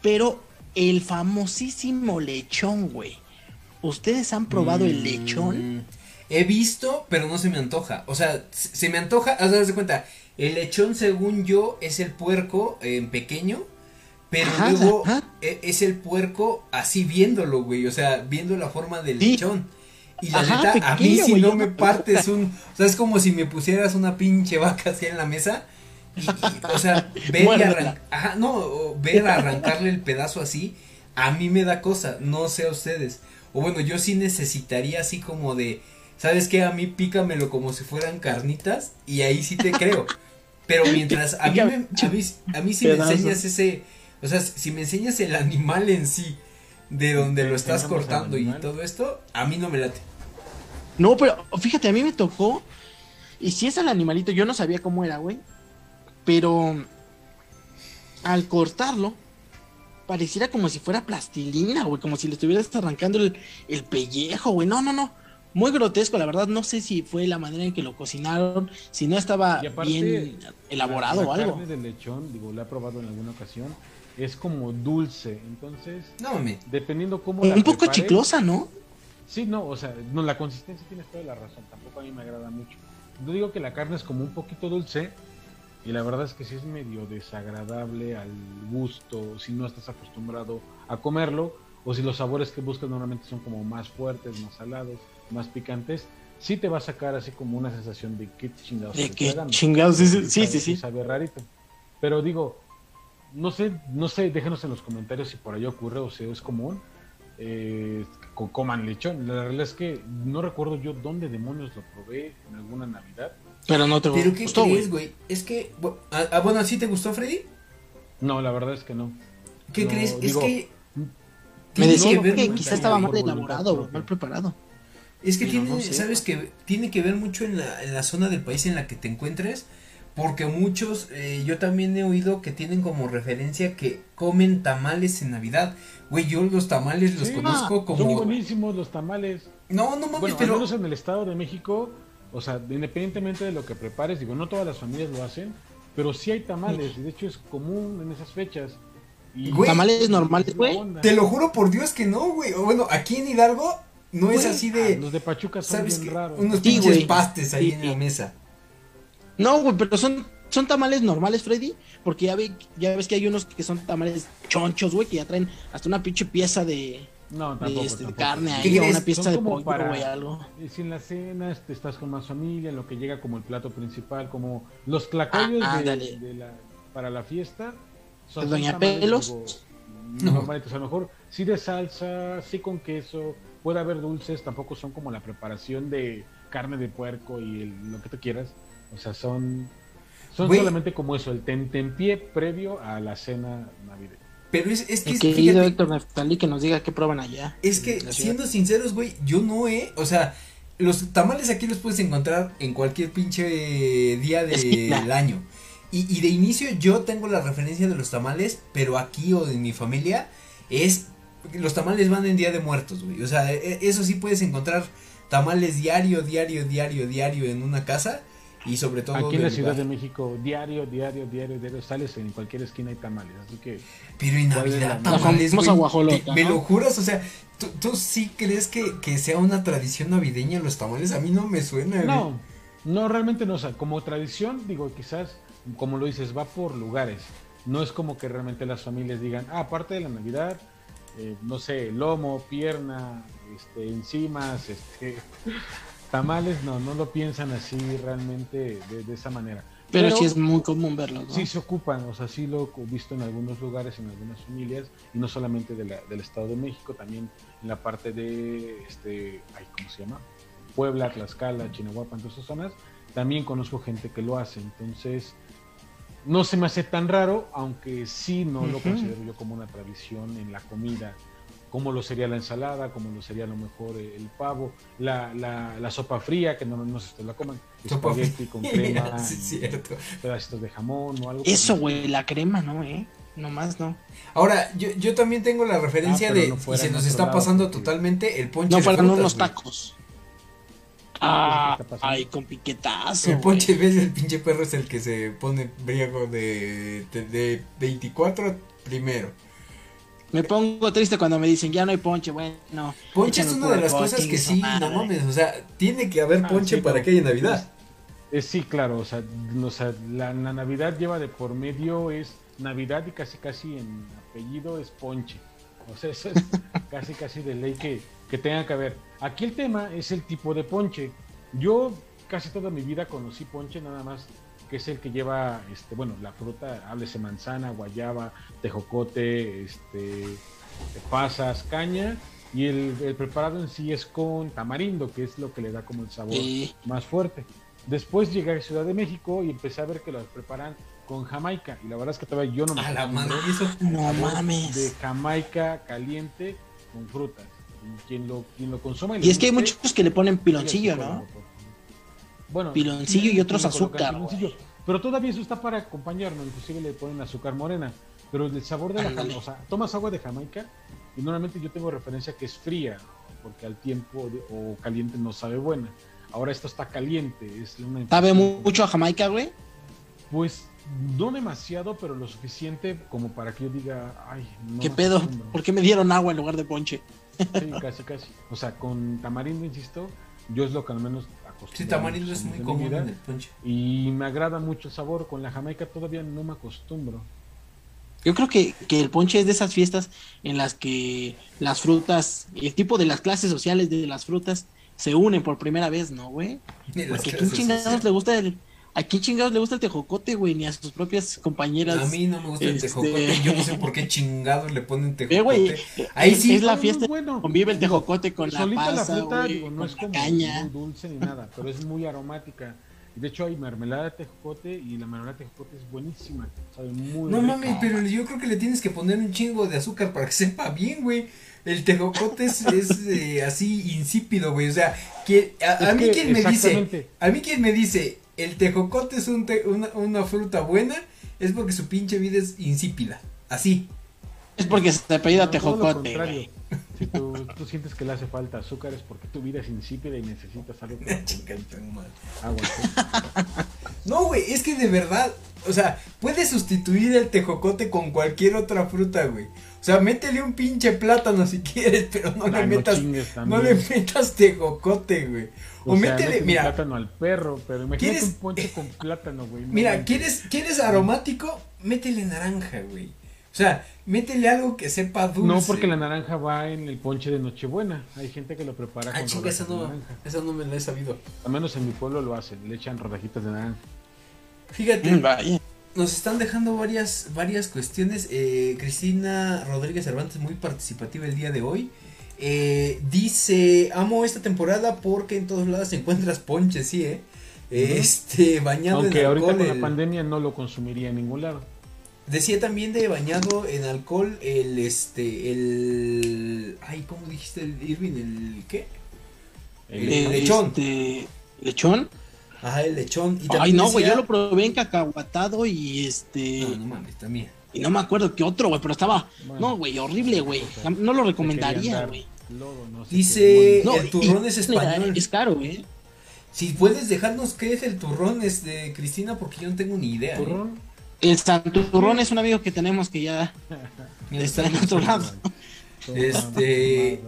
pero el famosísimo lechón, güey. ¿Ustedes han probado el lechón? Mm, He visto, pero no se me antoja. O sea, se me antoja. O sea, cuenta. El lechón, según yo, es el puerco en pequeño. Pero Ajá, luego ajá. e- es el puerco así viéndolo, güey. O sea, viendo la forma del Sí. lechón. Y la Ajá, neta, a mí si güey, no me partes un. O sea, es como si me pusieras una pinche vaca así en la mesa. Y, y, o sea, ver y Muérdela. arrancar. Ajá, no, ver arrancarle el pedazo así. A mí me da cosa. No sé a ustedes. O bueno, yo sí necesitaría así como de. ¿Sabes qué? A mí pícamelo como si fueran carnitas. Y ahí sí te creo. Pero mientras a mí, me- a mí, a mí si me enseñas ese. O sea, si me enseñas el animal en sí. De donde lo estás cortando y todo esto. A mí no me late. No, pero fíjate, a mí me tocó. Y si es el animalito, yo no sabía cómo era, güey. Pero al cortarlo, pareciera como si fuera plastilina, güey. Como si le estuvieras arrancando el, el pellejo, güey. No, no, no. Muy grotesco, la verdad. No sé si fue la manera en que lo cocinaron. Si no estaba aparte, bien elaborado la, o la algo. carne de lechón, digo, la he probado en alguna ocasión. es como dulce. Entonces, No dependiendo cómo la Un poco prepares- chiclosa, ¿no? Sí, no, o sea, no, la consistencia tienes toda la razón, tampoco a mí me agrada mucho. Yo digo que la carne es como un poquito dulce y la verdad es que sí es medio desagradable al gusto si no estás acostumbrado a comerlo o si los sabores que buscas normalmente son como más fuertes, más salados, más picantes, sí te va a sacar así como una sensación de qué chingados De chingados, sí, sí, sí, sabe- sí. Sabe rarito. Pero digo, no sé, no sé, déjenos en los comentarios si por ahí ocurre o si es común. Eh, co- coman lechón. La realidad es que no recuerdo yo dónde demonios lo probé en alguna Navidad. Pero no te ¿Pero qué gustó, güey. crees, güey? Es que. Ah, ah, bueno, ¿sí te gustó, Freddy? No, la verdad es que no. ¿Qué No, crees? digo, es que. Me decía que ver que quizás estaba mal voluntad elaborado, güey, propia. mal preparado. Es que tiene, no sé. sabes que tiene que ver mucho en la, en la zona del país en la que te encuentres, porque muchos, eh, yo también he oído que tienen como referencia que comen tamales en Navidad. Güey, yo los tamales los Sí, conozco Son como... buenísimos los tamales. No, no mames, Bueno, al pero... menos en el Estado de México, o sea, independientemente de lo que prepares, digo, no todas las familias lo hacen, pero sí hay tamales, y de hecho es común en esas fechas. Y Güey, Tamales normales, güey. Te lo juro por Dios que no, güey. O Bueno, aquí en Hidalgo no es así Ah, de... Los de Pachuca son ¿Sabes bien raros. Unos Sí, pinches güey. pastes ahí Sí, en la mesa. No, güey, pero son, son tamales normales, Freddy. Porque ya, ve, ya ves que hay unos que son tamales chonchos, güey, que ya traen hasta una pinche pieza de, No, de, tampoco. este, de tampoco. carne ¿Qué ahí, una Son de pollo, para- güey, algo. Si en la cena te estás con más familia, en lo que llega como el plato principal, como los tlacoyos Ah, de, ándale. de la, para la fiesta. Son, ¿De Doña Pelos? No. normalitos. a lo mejor sí de salsa, sí con queso, puede haber dulces, tampoco son como la preparación de carne de puerco y el- lo que tú quieras. O sea, son, son solamente como eso, el tentempié previo a la cena navideña. Pero es, es que... El querido fíjate, Héctor Neftalí que nos diga qué prueban allá. Es que, siendo sinceros, güey, yo no he, o sea, los tamales aquí los puedes encontrar en cualquier pinche día del año. Y, y de inicio yo tengo la referencia de los tamales, pero aquí o en mi familia es, los tamales van en Día de Muertos, güey. O sea, e- eso sí puedes encontrar tamales diario, diario, diario, diario en una casa y sobre todo Aquí en la Ciudad lugar. de México, diario, diario, diario, diario, sales en cualquier esquina hay tamales. Así que Pero en ¿Cuál es la- Navidad, tamales, guajolota, ¿te- ¿Me ¿no? lo juras? O sea, ¿tú, tú sí crees que, que sea una tradición navideña los tamales? A mí no me suena, güey. No, no, realmente no. O sea, como tradición, digo, quizás, como lo dices, va por lugares. No es como que realmente las familias digan, ah, aparte de la Navidad, eh, no sé, lomo, pierna, este, enzimas, este, tamales, no, no lo piensan así realmente de, de esa manera. Pero, sí es muy común verlos, ¿no? Sí se ocupan, o sea, sí lo he visto en algunos lugares, en algunas familias, y no solamente de la- del Estado de México, también en la parte de, este, ay, ¿cómo se llama? Puebla, Tlaxcala, Chinahuapan, todas esas zonas, también conozco gente que lo hace, entonces no se me hace tan raro, aunque sí no lo considero yo como una tradición en la comida, como lo sería la ensalada, como lo sería a lo mejor el pavo, la, la, la sopa fría, que no, no sé si ustedes la coman, Sopa espagueti con crema, Sí, cierto. pedacitos de jamón o algo. Eso, güey, la crema, ¿no, eh? Nomás no. Ahora, yo, yo también tengo la referencia Ah, pero de, no y se nos está pasando totalmente el ponche No de frutas, unos güey. tacos. Ah, ay, con piquetazo. El ponche, ves, el pinche perro es el que se pone briago de, de, de 24 primero. Me pongo triste cuando me dicen, ya no hay ponche, bueno. Ponche es una de las cosas que sí, no mames, o sea, tiene que haber Ah, ponche sí, para que haya Navidad. Eh, sí, claro, o sea, o sea, la, la Navidad lleva de por medio es Navidad y casi casi en apellido es ponche. O sea, eso es casi casi de ley que, que tenga que haber. Aquí el tema es el tipo de ponche. Yo casi toda mi vida conocí ponche nada más que es el que lleva, este, bueno, la fruta, háblese manzana, guayaba, tejocote, este, pasas, caña, y el, el preparado en sí es con tamarindo, que es lo que le da como el sabor Sí. más fuerte. Después llegué a Ciudad de México y empecé a ver que los preparan con Jamaica. Y la verdad es que todavía yo no me A la. No mames. De Jamaica caliente con frutas. Y quien lo, quien lo consuma. Y es que hay muchos que le ponen piloncillo, ¿no? por. Bueno, Piloncillo y otros azúcar. Pero todavía eso está para acompañarnos. Inclusive le ponen azúcar morena. Pero el sabor de la Ándale. Jamaica, o sea, tomas agua de Jamaica y normalmente yo tengo referencia que es fría, porque al tiempo de- o caliente no sabe buena. Ahora esto está caliente, es una ¿Sabe mucho a Jamaica, güey? Pues no demasiado, pero lo suficiente como para que yo diga, ay, no ¿Qué pedo? acostumbro". ¿Por qué me dieron agua en lugar de ponche? Sí, casi, casi. O sea, con tamarindo, insisto, yo es lo que al menos. Sí, tamarindo es muy común en el ponche. Y me agrada mucho el sabor. Con la jamaica todavía no me acostumbro. Yo creo que, que el ponche es de esas fiestas en las que las frutas, el tipo de las clases sociales de las frutas se unen por primera vez, ¿no, güey? Porque a quién chingados le gusta el, a quién chingados le gusta el tejocote, güey, ni a sus propias compañeras. A mí no me gusta el Este- tejocote. Yo no sé por qué chingados le ponen Eh, güey, tejocote. Ahí es, sí. es la fiesta, no, bueno. convive el tejocote con la Solita pasa, la fruta, güey, digo, no con es la como caña. muy dulce ni nada, pero es muy aromática. De hecho hay mermelada de tejocote y la mermelada de tejocote es buenísima. Sabe muy No mames, pero yo creo que le tienes que poner un chingo de azúcar para que sepa bien, güey. El tejocote es, es, eh, así insípido, güey. O sea, que, a, a mí quien me dice, exactamente. a mí quien me dice, el tejocote es un te- una, una fruta buena, es porque su pinche vida es insípida. Así. Es porque se te apellida No, todo lo tejocote. Si tú, tú sientes que le hace falta azúcar es porque tu vida es insípida y necesitas algo. No, güey, es que de verdad, o sea, puedes sustituir el tejocote con cualquier otra fruta, güey. O sea, métele un pinche plátano si quieres, pero no le metas, no le metas tejocote, güey. O, sea, métele, métele mira, plátano al perro, pero imagínate ¿Quieres- un ponche con plátano, güey. mira. ¿quieres, ¿quieres aromático? Métele naranja, güey. O sea, métele algo que sepa dulce. No, porque la naranja va en el ponche de Nochebuena. Hay gente que lo prepara Ah, con chinga, esa de no, naranja. esa no me la he sabido. Al menos en mi pueblo lo hacen, le echan rodajitas de naranja. Fíjate, Mm, nos están dejando varias, varias cuestiones. Eh, Cristina Rodríguez Cervantes, muy participativa el día de hoy. Eh, dice, amo esta temporada porque en todos lados encuentras ponche, sí, eh. Este, bañado Aunque en ahorita alcohol. con la pandemia no lo consumiría en ningún lado. Decía también de bañado en alcohol el, este, el... Ay, ¿cómo dijiste el Irving? ¿El qué? El- lechón. este, ¿Lechón? Ajá, el lechón. Y Ay, no, güey, decía- yo lo probé en cacahuatado y este. No, no mames, también. Y no me acuerdo qué otro, güey, pero estaba. Bueno. no, güey, horrible, güey. No lo recomendaría, güey. lodo, no sé Dice- No, el turrón y- es español. Es caro, güey. Si puedes dejarnos qué es el turrón, este, Cristina, porque yo no tengo ni idea. ¿eh? Turrón. El Santurrón es un amigo que tenemos que ya está en otro lado. Este-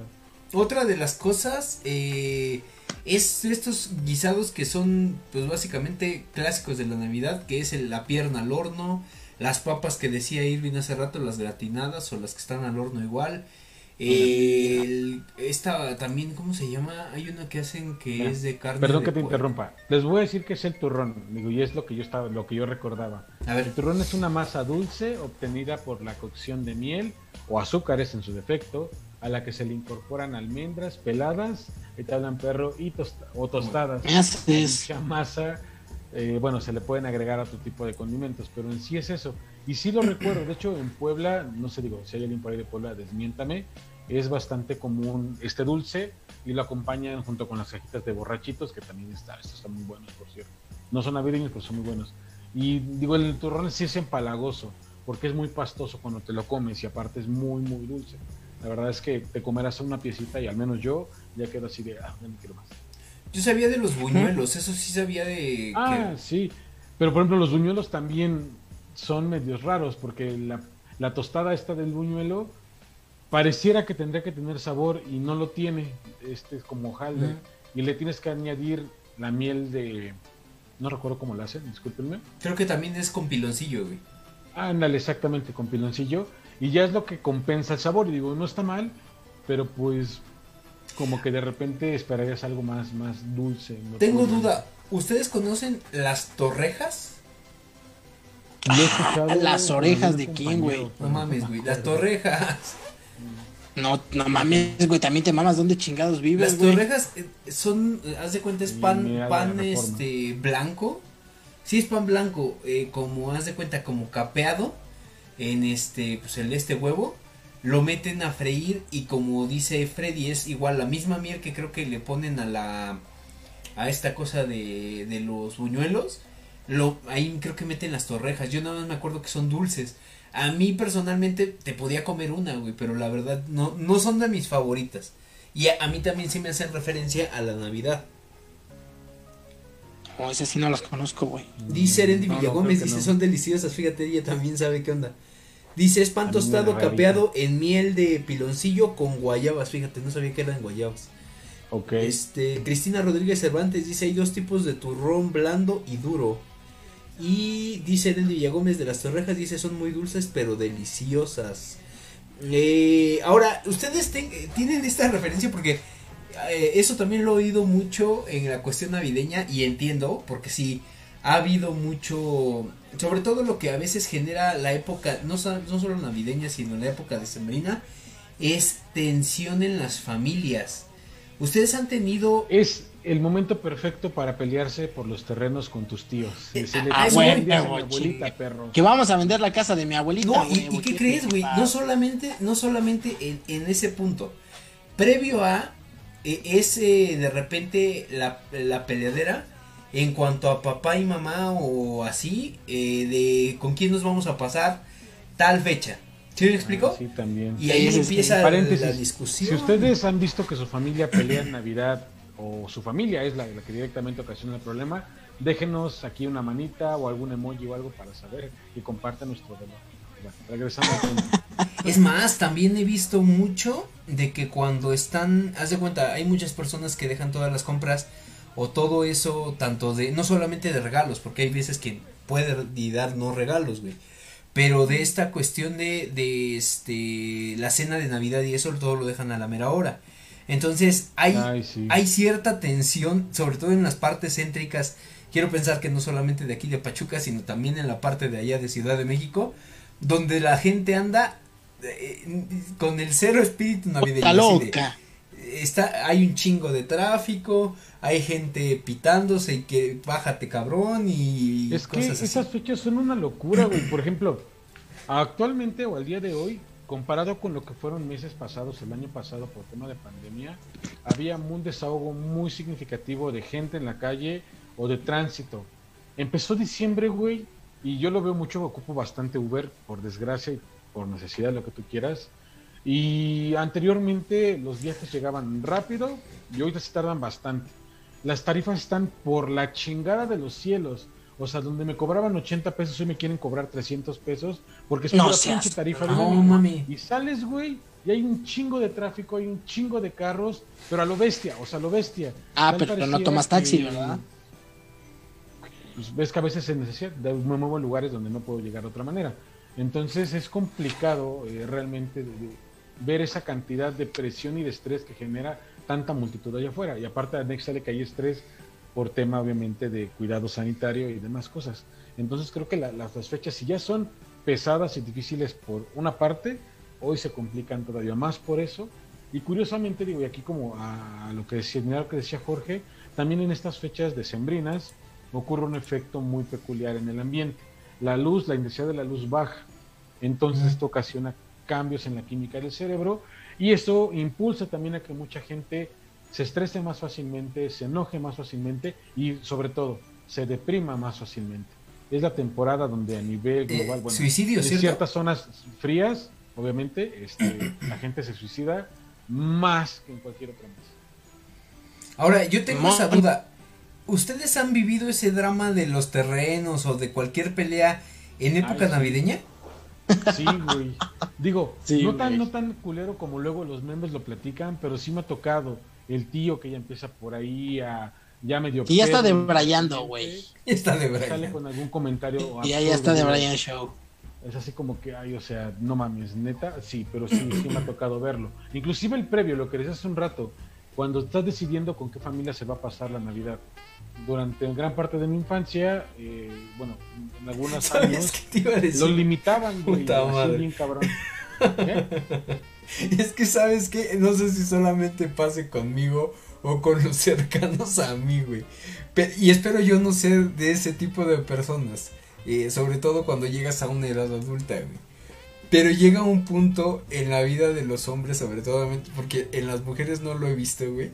Otra de las cosas eh, es estos guisados que son, pues básicamente clásicos de la Navidad, que es el- la pierna al horno, las papas que decía Irving hace rato, las gratinadas o las que están al horno igual. El, esta también, ¿cómo se llama? Hay una que hacen que Mira, es de carne. Perdón de que te puerco. interrumpa. Les voy a decir que es el turrón, digo, y es lo que yo estaba, lo que yo recordaba. A El ver, turrón es una masa dulce obtenida por la cocción de miel o azúcares en su defecto, a la que se le incorporan almendras peladas, hablan perro y tosta- o tostadas. Dicha masa, eh, bueno, se le pueden agregar otro tipo de condimentos, pero en sí es eso. Y sí lo recuerdo, de hecho en Puebla, no sé, digo, si hay alguien por ahí de Puebla, desmiéntame, es bastante común este dulce y lo acompañan junto con las cajitas de borrachitos, que también está, estos están muy buenos, por cierto. No son navideños, pero son muy buenos. Y digo, el turrón sí es empalagoso, porque es muy pastoso cuando te lo comes y aparte es muy, muy dulce. La verdad es que te comerás una piecita y al menos yo ya quedo así de, ah, ya no quiero más. Yo sabía de los buñuelos, eso sí sabía de... Ah, sí. Pero por ejemplo, los buñuelos también son medios raros porque la, la tostada esta del buñuelo pareciera que tendría que tener sabor y no lo tiene. Este es como hojaldre. Y le tienes que añadir la miel de. No recuerdo cómo la hacen, discúlpenme. Creo que también es con piloncillo, güey. Ándale, exactamente, con piloncillo. Y ya es lo que compensa el sabor. Y digo, no está mal, pero pues como que de repente esperarías algo más, más dulce. ¿no? Tengo duda, ¿ustedes conocen las torrejas? Ah, las orejas de quién, güey. No mames, me güey, las torrejas. No, no mames, güey, también te mamas dónde chingados vives, Las güey. torrejas eh, son, haz de cuenta, es pan, pan este blanco. Sí, es pan blanco, eh, como haz de cuenta, como capeado en este, pues el este huevo. Lo meten a freír y como dice Freddy, es igual la misma miel que creo que le ponen a la, a esta cosa de, de los buñuelos. Lo, ahí creo que meten las torrejas. Yo nada más me acuerdo que son dulces. A mí personalmente te podía comer una, güey, pero la verdad no, no son de mis favoritas. Y a, a mí también sí me hacen referencia a la Navidad. O ese sí no las conozco, güey. Dice Erendi No, no, Villagómez, dice no. son deliciosas, fíjate, ella también sabe qué onda. Dice es pan tostado capeado en miel de piloncillo con guayabas, fíjate, no sabía que eran guayabas. Ok. Este, Cristina Rodríguez Cervantes dice hay dos tipos de turrón blando y duro. Y dice Erendi Villagómez de las Torrejas, dice son muy dulces pero deliciosas. Eh, ahora, ustedes ten- tienen esta referencia porque eh, eso también lo he oído mucho en la cuestión navideña y entiendo, porque sí, ha habido mucho, sobre todo lo que a veces genera la época, no, no solo navideña, sino la época decembrina, es tensión en las familias. Ustedes han tenido... Es el momento perfecto para pelearse por los terrenos con tus tíos. Y decirle, ah, "Tú bueno, mi abuelita, perro. Que vamos a vender la casa de mi abuelita, No, ¿y, qué crees, güey? No solamente, no solamente en, en ese punto. Previo a eh, ese, de repente, la, la peleadera en cuanto a papá y mamá o así, eh, de con quién nos vamos a pasar tal fecha. ¿Sí me explico? Ah, sí, también. Y ahí Sí, sí, sí. empieza la Paréntesis. discusión. Si ustedes han visto que su familia pelea en Navidad o su familia es la, la que directamente ocasiona el problema, déjenos aquí una manita o algún emoji o algo para saber y compartan nuestro dolor. Bueno, regresando al punto. Es más, también he visto mucho de que cuando están, haz de cuenta, hay muchas personas que dejan todas las compras o todo eso, tanto de, no solamente de regalos, porque hay veces que puede y dar no regalos, güey. Pero de esta cuestión de, de este, la cena de Navidad y eso, todo lo dejan a la mera hora. Entonces, hay, Ay, sí. hay cierta tensión, sobre todo en las partes céntricas. Quiero pensar que no solamente de aquí de Pachuca, sino también en la parte de allá de Ciudad de México, donde la gente anda eh, con el cero espíritu navideño. Está así de, loca. Está, hay un chingo de tráfico, hay gente pitándose y que bájate cabrón y Es que así. esas fechas son una locura, güey. Por ejemplo, actualmente o al día de hoy, comparado con lo que fueron meses pasados, el año pasado por tema de pandemia, había un desahogo muy significativo de gente en la calle o de tránsito. Empezó diciembre, güey, y yo lo veo mucho, ocupo bastante Uber, por desgracia y por necesidad, lo que tú quieras. Y anteriormente los viajes llegaban rápido y ahorita se tardan bastante. Las tarifas están por la chingada de los cielos. O sea, donde me cobraban 80 pesos, hoy me quieren cobrar 300 pesos porque es No una seas- pinche tarifa No, año. mami. Y sales, güey, y hay un chingo de tráfico, hay un chingo de carros, pero a lo bestia, o sea, a lo bestia. Ah, pero no tomas taxi, que, ¿verdad? Pues ves que a veces se necesita, me muevo en lugares donde no puedo llegar de otra manera. Entonces es complicado eh, realmente de- de ver esa cantidad de presión y de estrés que genera tanta multitud allá afuera. Y aparte, anéxale que hay estrés por tema, obviamente, de cuidado sanitario y demás cosas. Entonces creo que la- las, las fechas, si ya son pesadas y difíciles por una parte, hoy se complican todavía más por eso. Y curiosamente, digo, y aquí como a, lo que decía, lo que decía Jorge, también en estas fechas decembrinas ocurre un efecto muy peculiar en el ambiente. La luz, la intensidad de la luz baja. Entonces esto ocasiona cambios en la química del cerebro y eso impulsa también a que mucha gente se estrese más fácilmente, se enoje más fácilmente y sobre todo se deprima más fácilmente. Es la temporada donde a nivel Eh, global, bueno, suicidio, en ¿cierto? ciertas zonas frías, obviamente, este, la gente se suicida más que en cualquier otro mes. Ahora, yo tengo No. esa duda. ¿Ustedes han vivido ese drama de los terrenos o de cualquier pelea en época sí. navideña? Sí, güey. Digo, Sí, no, tan, güey. no tan culero como luego los memes lo platican, pero sí me ha tocado el tío que ya empieza por ahí a ya medio... Que ya está debrayando, güey. Está de Sale verdad. con algún comentario. Y ahí ya está de Brian Show. Es así como que, ay, o sea, no mames, neta, sí, pero sí, sí me ha tocado verlo. Inclusive el previo, lo que decías hace un rato, cuando estás decidiendo con qué familia se va a pasar la Navidad. Durante gran parte de mi infancia, eh, bueno, en algunos ¿Sabes años, qué te iba a lo limitaban, güey, Puta madre. bien cabrón. ¿Eh? Es que sabes que no sé si solamente pase conmigo o con los cercanos a mí, güey. Y espero yo no ser de ese tipo de personas. eh, sobre todo cuando llegas a una edad adulta, güey. Pero llega un punto en la vida de los hombres, sobre todo, porque en las mujeres no lo he visto, güey.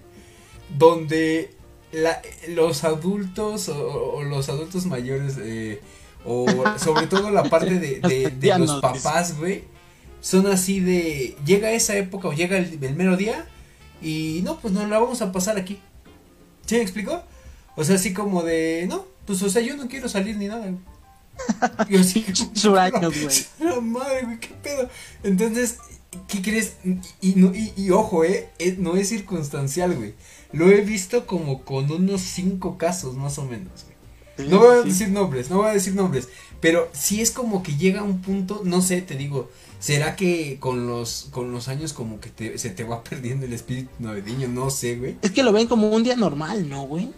Donde la- los adultos o, o los adultos mayores, eh, o sobre todo la parte de, de- los no, papás, güey, son así de. Llega esa época o llega el, el mero día y no, pues nos la vamos a pasar aquí. ¿Sí me explicó? O sea, así como de, no, pues o sea, yo no quiero salir ni nada. güey. Yo sí, güey. madre, güey, qué pedo. Entonces, ¿qué crees? Y, no, y, y ojo, eh, eh, no es circunstancial, güey. Lo he visto como con unos cinco casos, más o menos, güey. No voy a Sí. decir nombres, no voy a decir nombres, pero sí es como que llega un punto, no sé, te digo, ¿será que con los con los años como que te- se te va perdiendo el espíritu navideño? No sé, güey. Es que lo ven como un día normal, ¿no, güey?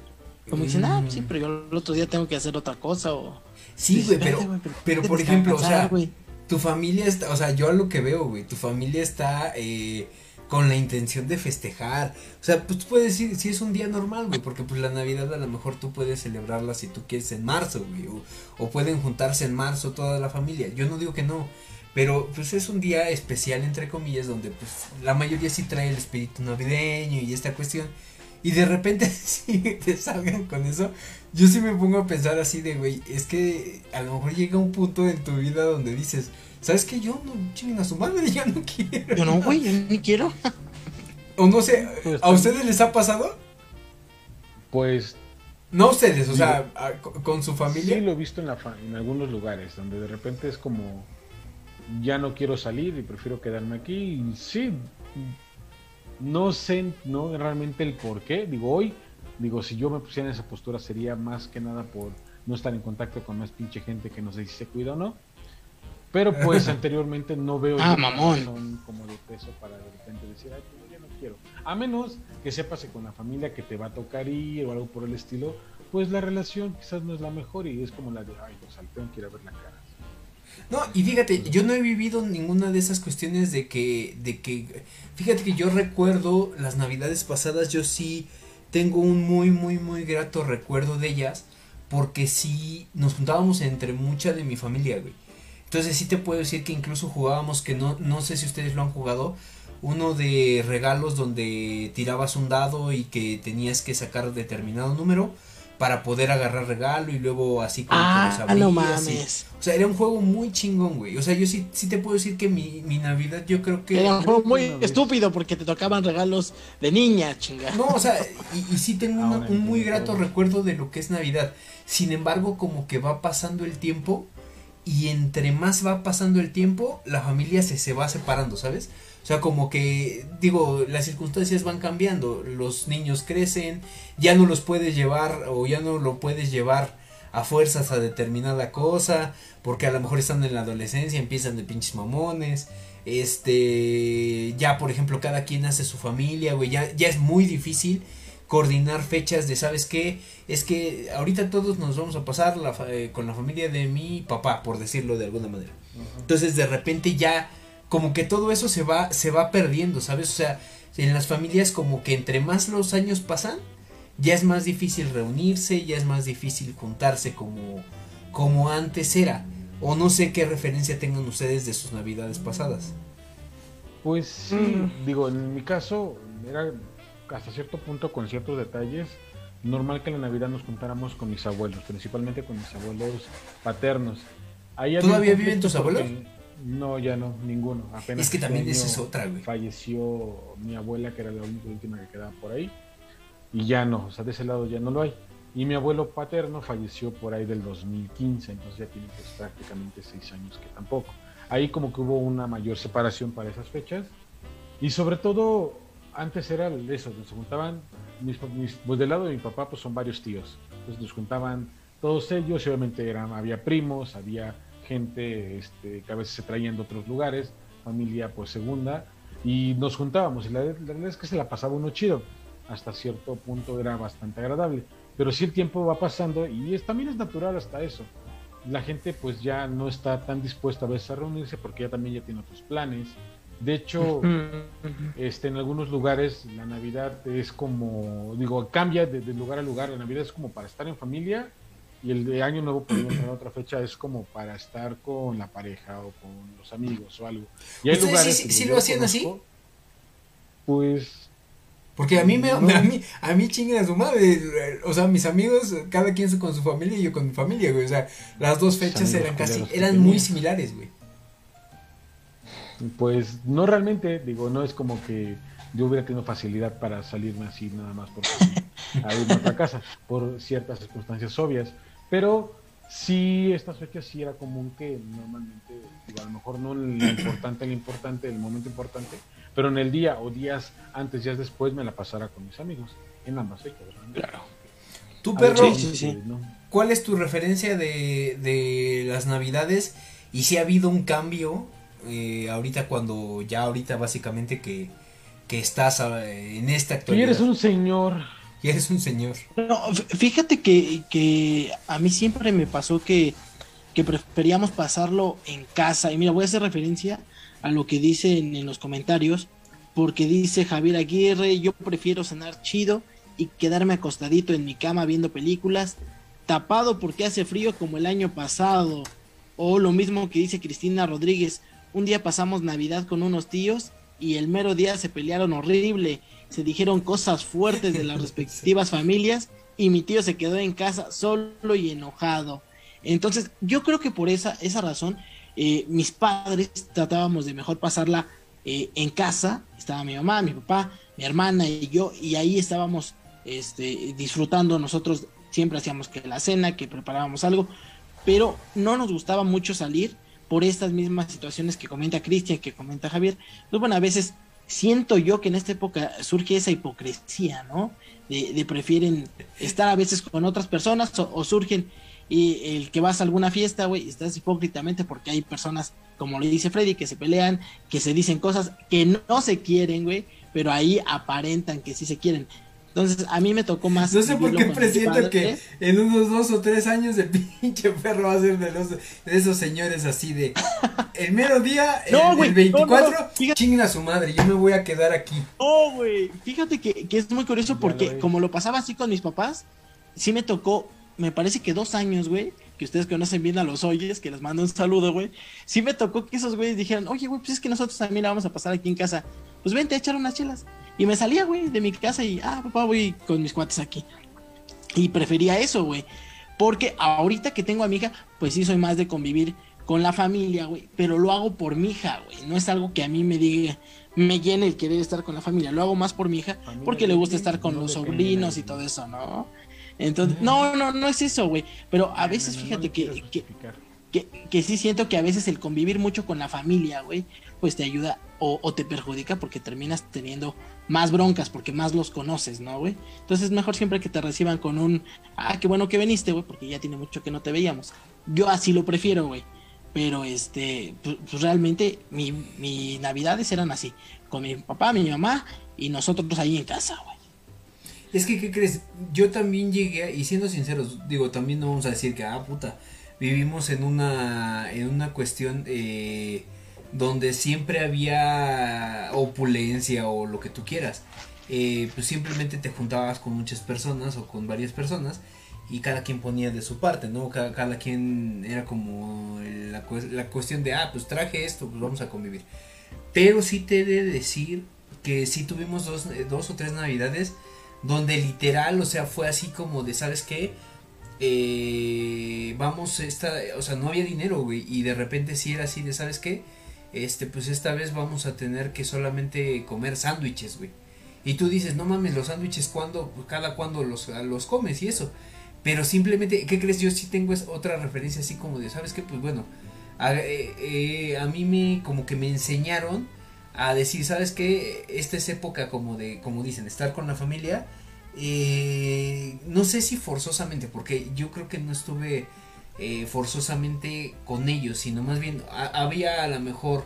Como dicen, ah, Mm. sí, pero yo el otro día tengo que hacer otra cosa o... Sí, güey, "Espérate, pero, pero por ejemplo, o sea, güey". tu familia está, o sea, yo a lo que veo, güey, tu familia está eh, con la intención de festejar. O sea, pues tú puedes decir, si es un día normal, güey, porque pues la Navidad a lo mejor tú puedes celebrarla si tú quieres en marzo, güey, o, pueden juntarse en marzo toda la familia. Yo no digo que no, pero pues es un día especial, entre comillas, donde pues la mayoría sí trae el espíritu navideño y esta cuestión. Y de repente si te salgan con eso, yo sí me pongo a pensar así de, güey, es que a lo mejor llega un punto en tu vida donde dices, ¿sabes qué? Yo no chinguen a su madre, yo no quiero. Yo no, güey, yo ni quiero. O no sé, Pues, ¿a ustedes les ha pasado? Pues No a ustedes, o sea, a- con su familia. sí lo he visto en, la fa- en algunos lugares, donde de repente es como, ya no quiero salir y prefiero quedarme aquí. Y sí, no sé no realmente el por qué. Digo, hoy, digo, si yo me pusiera en esa postura sería más que nada por no estar en contacto con más pinche gente que no sé si se cuida o no. Pero pues anteriormente no veo Ah, mamón. razón como de peso para de repente decir, ay, pues, ya no quiero. A menos que sepas que con la familia que te va a tocar ir o algo por el estilo, pues la relación quizás no es la mejor y es como la de, ay, pues al tengo que ir a ver la cara. No, y fíjate, yo no he vivido ninguna de esas cuestiones de que, de que, fíjate que yo recuerdo las navidades pasadas, yo sí tengo un muy, muy, muy grato recuerdo de ellas, porque sí nos juntábamos entre mucha de mi familia, güey. Entonces sí te puedo decir que incluso jugábamos, que no, no sé si ustedes lo han jugado, uno de regalos donde tirabas un dado y que tenías que sacar determinado número para poder agarrar regalo y luego así como que los Ah, no y- mames. o sea, era un juego muy chingón, güey. O sea, yo sí, sí te puedo decir que mi, mi Navidad, yo creo que. Era un juego muy estúpido porque te tocaban regalos de niña, chinga. No, o sea, y, y sí tengo una- un muy grato recuerdo de lo que es Navidad. Sin embargo, como que va pasando el tiempo y entre más va pasando el tiempo, la familia se, se va separando, ¿sabes? O sea, como que, digo, las circunstancias van cambiando, los niños crecen, ya no los puedes llevar o ya no lo puedes llevar a fuerzas a determinada cosa, porque a lo mejor están en la adolescencia, empiezan de pinches mamones, este, ya por ejemplo cada quien hace su familia, güey, ya, ya es muy difícil coordinar fechas de, ¿sabes qué? Es que ahorita todos nos vamos a pasar la fa- eh, con la familia de mi papá, por decirlo de alguna manera. Entonces de repente ya como que todo eso se va se va perdiendo, ¿sabes? O sea, en las familias como que entre más los años pasan, ya es más difícil reunirse, ya es más difícil juntarse como como antes era. O no sé qué referencia tengan ustedes de sus navidades pasadas. Pues sí, Mm. digo, en mi caso era hasta cierto punto con ciertos detalles normal que en la Navidad nos juntáramos con mis abuelos, principalmente con mis abuelos paternos. Ahí ¿Todavía viven tus abuelos? No, ya no, ninguno. Apenas Es que este también esa es otra, güey. Falleció mi abuela, que era la única última que quedaba por ahí, y ya no, o sea, de ese lado ya no lo hay. Y mi abuelo paterno falleció por ahí del 2015, entonces ya tiene pues, prácticamente seis años que tampoco. Ahí como que hubo una mayor separación para esas fechas. Y sobre todo, antes era eso, nos juntaban, mis, mis- pues del lado de mi papá pues son varios tíos. Entonces nos juntaban todos ellos y obviamente eran, había primos, había gente este, que a veces se traían de otros lugares, familia pues segunda, y nos juntábamos. Y la, verdad es que se la pasaba uno chido. Hasta cierto punto era bastante agradable. Pero sí el tiempo va pasando y es, también es natural hasta eso. La gente pues ya no está tan dispuesta a veces a reunirse porque ya también ya tiene otros planes. De hecho, este, en algunos lugares la Navidad es como, digo, cambia de, de lugar a lugar. La Navidad es como para estar en familia y el de Año Nuevo, por ejemplo, otra fecha, es como para estar con la pareja o con los amigos o algo. Y hay ¿Ustedes lugares sí- lo hacían así? Pues Porque a mí me, No. a mí, a mí chinguen a su madre, o sea, mis amigos, cada quien con su familia y yo con mi familia, güey, o sea, las dos fechas eran casi, eran muy similares, güey. Pues no realmente, digo, no es como que yo hubiera tenido facilidad para salirme así nada más porque sí. a irme a otra casa por ciertas circunstancias obvias. Pero sí, estas fechas sí era común que normalmente, a lo mejor no lo importante, lo importante, el momento importante, pero en el día o días antes, días después me la pasara con mis amigos, en ambas fechas. Claro. Tu perro, ¿cuál es tu referencia de, de las navidades? Y si ha habido un cambio eh, ahorita cuando ya ahorita básicamente que, que estás eh, en esta actualidad. Y eres un señor. Y eres un señor. No, fíjate que, que a mí siempre me pasó que, que preferíamos pasarlo en casa. Y mira, voy a hacer referencia a lo que dicen en los comentarios, porque dice Javier Aguirre, yo prefiero cenar chido y quedarme acostadito en mi cama viendo películas, tapado porque hace frío como el año pasado. O lo mismo que dice Cristina Rodríguez, un día pasamos Navidad con unos tíos y el mero día se pelearon horrible, se dijeron cosas fuertes de las respectivas familias y mi tío se quedó en casa solo y enojado. Entonces, yo creo que por esa, esa razón, eh, mis padres tratábamos de mejor pasarla eh, en casa. Estaba mi mamá, mi papá, mi hermana y yo, y ahí estábamos este, disfrutando. Nosotros siempre hacíamos que la cena, que preparábamos algo, pero no nos gustaba mucho salir por estas mismas situaciones que comenta Cristian, que comenta Javier. Pues bueno, a veces siento yo que en esta época surge esa hipocresía, ¿no? De, prefieren estar a veces con otras personas o, surgen y el que vas a alguna fiesta, güey, estás hipócritamente porque hay personas, como le dice Freddy, que se pelean, que se dicen cosas que no se quieren, güey, pero ahí aparentan que sí se quieren. Entonces, a mí me tocó más. No sé por qué presiento que en unos dos o tres años el pinche perro va a ser de, los, de esos señores así de. El mero día, el, 24, no, a su madre, yo me voy a quedar aquí. Oh, güey. Fíjate que, que, es muy curioso porque, como lo pasaba así con mis papás, sí me tocó, me parece que dos años, güey, que ustedes conocen bien a los oyes, que les mando un saludo, güey. Sí me tocó que esos güeyes dijeran, oye, güey, pues es que nosotros también la vamos a pasar aquí en casa. Pues vente a echar unas chelas. Y me salía, güey, de mi casa y, ah, papá, voy con mis cuates aquí. Y prefería eso, güey. Porque ahorita que tengo a mi hija, pues sí soy más de convivir con la familia, güey. Pero lo hago por mi hija, güey. No es algo que a mí me diga, me llene el querer estar con la familia. Lo hago más por mi hija porque le gusta estar con los sobrinos y todo eso, ¿no? Entonces, no, no, no es eso, güey. Pero a veces fíjate que, que, que, que, sí siento que a veces el convivir mucho con la familia, güey, pues te ayuda o, te perjudica porque terminas teniendo más broncas porque más los conoces, ¿no, güey? Entonces es mejor siempre que te reciban con un, ah, qué bueno que viniste, güey, porque ya tiene mucho que no te veíamos. Yo así lo prefiero, güey. Pero este, pues, pues realmente mi, mi navidades eran así, con mi papá, mi mamá y nosotros ahí en casa, güey. Es que, ¿qué crees? Yo también llegué, y siendo sinceros, digo, también no vamos a decir que, ah, puta, vivimos en una, en una cuestión, eh, donde siempre había opulencia o lo que tú quieras. Eh, pues simplemente te juntabas con muchas personas o con varias personas y cada quien ponía de su parte, ¿no? Cada, cada quien era como la, cuestión de, ah, pues traje esto, pues vamos a convivir. Pero sí te he de decir que sí tuvimos dos, dos o tres navidades donde literal, o sea, fue así como de, ¿sabes qué? Eh, vamos, esta, o sea, no había dinero, güey, y de repente sí era así de, ¿sabes qué? Este, pues esta vez vamos a tener que solamente comer sándwiches, güey. Y tú dices, no mames, los sándwiches, ¿cuándo? Pues cada cuando los, los comes y eso. Pero simplemente, ¿qué crees? Yo sí tengo otra referencia así como de, ¿sabes qué? Pues bueno, a, eh, eh, a mí me, como que me enseñaron a decir, ¿sabes qué? Esta es época como de, como dicen, estar con la familia. Eh, no sé si forzosamente, porque yo creo que no estuve eh, forzosamente con ellos, sino más bien había a lo mejor,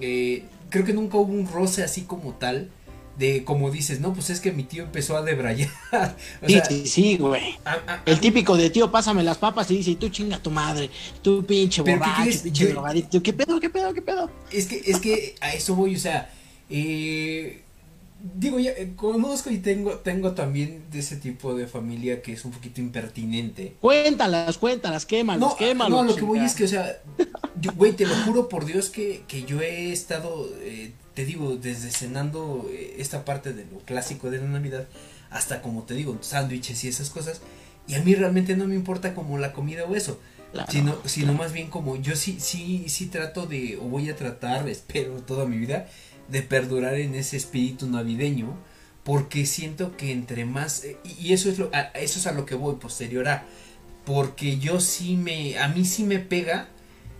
eh, creo que nunca hubo un roce así como tal, de como dices, no, pues es que mi tío empezó a debrayar. sí, sí, güey. el típico de tío, pásame las papas y dice, tú chinga tu madre, tú pinche borracho, pinche drogadito, ¿qué pedo, qué pedo, qué pedo? Es que, es que a eso voy, o sea, eh, digo, ya eh, conozco y tengo, tengo también de ese tipo de familia que es un poquito impertinente. Cuéntalas, cuéntalas, quémalos, no, quémalos. No, lo que voy es que, o sea, güey, te lo juro por Dios que, que yo he estado, eh, te digo, desde cenando eh, esta parte de lo clásico de la Navidad, hasta como te digo, sándwiches y esas cosas, y a mí realmente no me importa como la comida o eso. sino, sino más bien como yo sí, sí, sí trato de, o voy a tratar, espero toda mi vida, de perdurar en ese espíritu navideño. porque siento que entre más eh, y eso es lo a, eso es a lo que voy posterior a porque yo sí me a mí sí me pega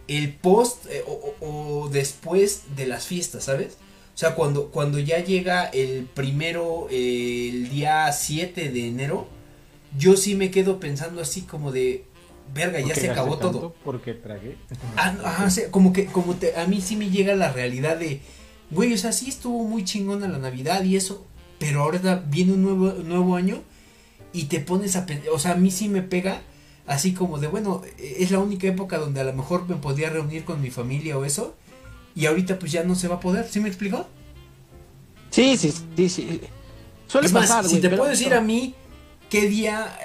el post eh, o, o, después de las fiestas sabes o sea cuando cuando ya llega el primero eh, el día 7 de enero yo sí me quedo pensando así como de verga ya se acabó todo porque tragué ah, ajá, o sea, como que como te, a mí sí me llega la realidad de güey o sea sí estuvo muy chingona la navidad y eso pero ahora viene un nuevo, nuevo año y te pones a o sea, a mí sí me pega así como de, bueno, es la única época donde a lo mejor me podía reunir con mi familia o eso, y ahorita pues ya no se va a poder, ¿sí me explicó? Sí, sí, sí, sí. Suele es más, pasar, si te puedo decir a mí qué día,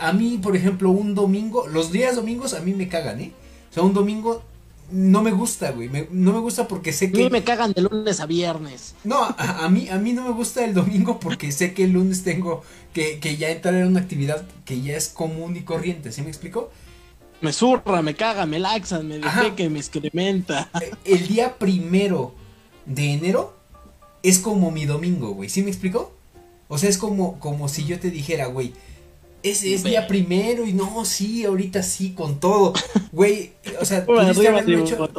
a mí, por ejemplo, un domingo, los días domingos a mí me cagan, ¿eh? O sea, un domingo no me gusta, güey. no me gusta porque sé que. A mí me cagan de lunes a viernes. No, a, mí, a mí no me gusta el domingo porque sé que el lunes tengo que, que ya entrar en una actividad que ya es común y corriente. ¿Sí me explico? Me zurra, me caga, me laxan, me que me excrementa. Eh, el día primero de enero es como mi domingo, güey. ¿Sí me explico? O sea, es como, como si yo te dijera, güey, ese es día primero y no, sí, ahorita sí, con todo. Güey, o sea, pudiste haber hecho.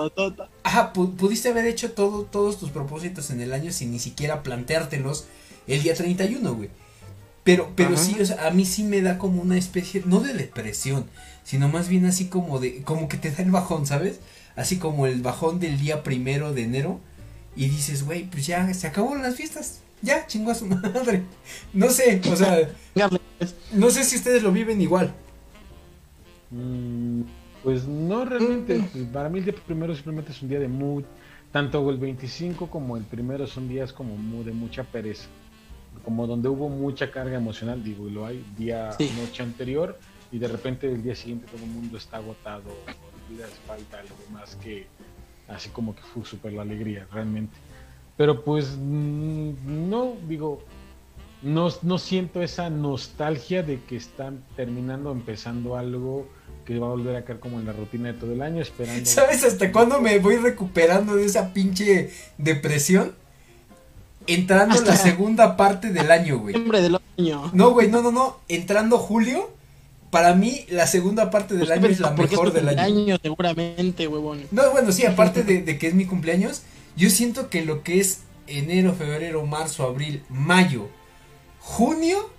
Ajá, pudiste haber hecho todo, todos tus propósitos en el año sin ni siquiera planteártelos el día 31, güey. Pero, pero sí, o sea, a mí sí me da como una especie, no de depresión, sino más bien así como de, como que te da el bajón, ¿sabes? Así como el bajón del día primero de enero. Y dices, güey, pues ya se acabaron las fiestas ya, chingó a su madre. No sé, o sea, no sé si ustedes lo viven igual. Mm, pues no realmente, mm. pues, para mí el día primero simplemente es un día de mood, tanto el 25 como el primero son días como de mucha pereza, como donde hubo mucha carga emocional, digo, y lo hay día, noche anterior, y de repente el día siguiente todo el mundo está agotado, olvidas falta algo más que así como que fue súper la alegría, realmente. Pero pues mm, no, digo, no, no siento esa nostalgia de que están terminando, empezando algo que va a volver a caer como en la rutina de todo el año, esperando. ¿Sabes hasta cuándo me voy recuperando de esa pinche depresión? Entrando la segunda parte del año, güey. del año. No, güey, no, no, no. Entrando julio, para mí la segunda parte del pues, año es la mejor del año. año. Seguramente, huevón. No, bueno, sí, aparte de, de que es mi cumpleaños, yo siento que lo que es enero, febrero, marzo, abril, mayo, junio,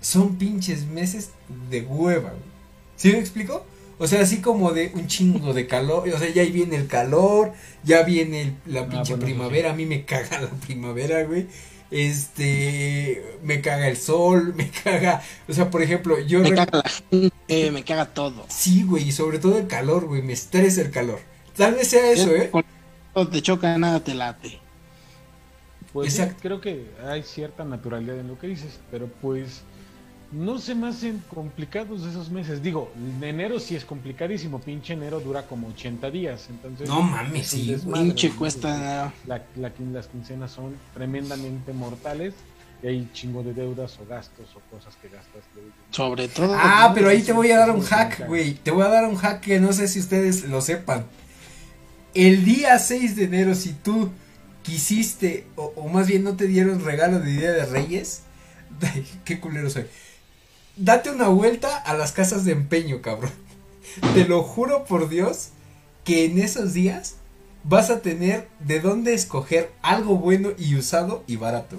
son pinches meses de hueva. ¿Sí me explico? O sea, así como de un chingo de calor, o sea, ya viene el calor, ya viene la ah, pinche primavera, a mí me caga la primavera, güey. Este, me caga el sol, me caga, o sea, por ejemplo, yo... Me caga la gente, me caga todo. Sí, güey, y sobre todo el calor, güey, me estresa el calor. Tal vez sea eso, ¿eh? Te choca, nada te late. Pues creo que hay cierta naturalidad en lo que dices, pero pues no se me hacen complicados esos meses. Digo, enero sí es complicadísimo, pinche enero dura como 80 días, entonces... No mames, sí, pinche cuesta... La, las quincenas son tremendamente mortales y hay chingo de deudas o gastos o cosas que gastas. Sobre todo... Ah, pero ahí te voy a dar un hack, güey. Te voy a dar un hack que no sé si ustedes lo sepan el día 6 de enero, si tú quisiste, o, más bien no te dieron regalo de Día de Reyes, qué culero soy. Date una vuelta a las casas de empeño, cabrón. Te lo juro por Dios que en esos días vas a tener de dónde escoger algo bueno y usado y barato.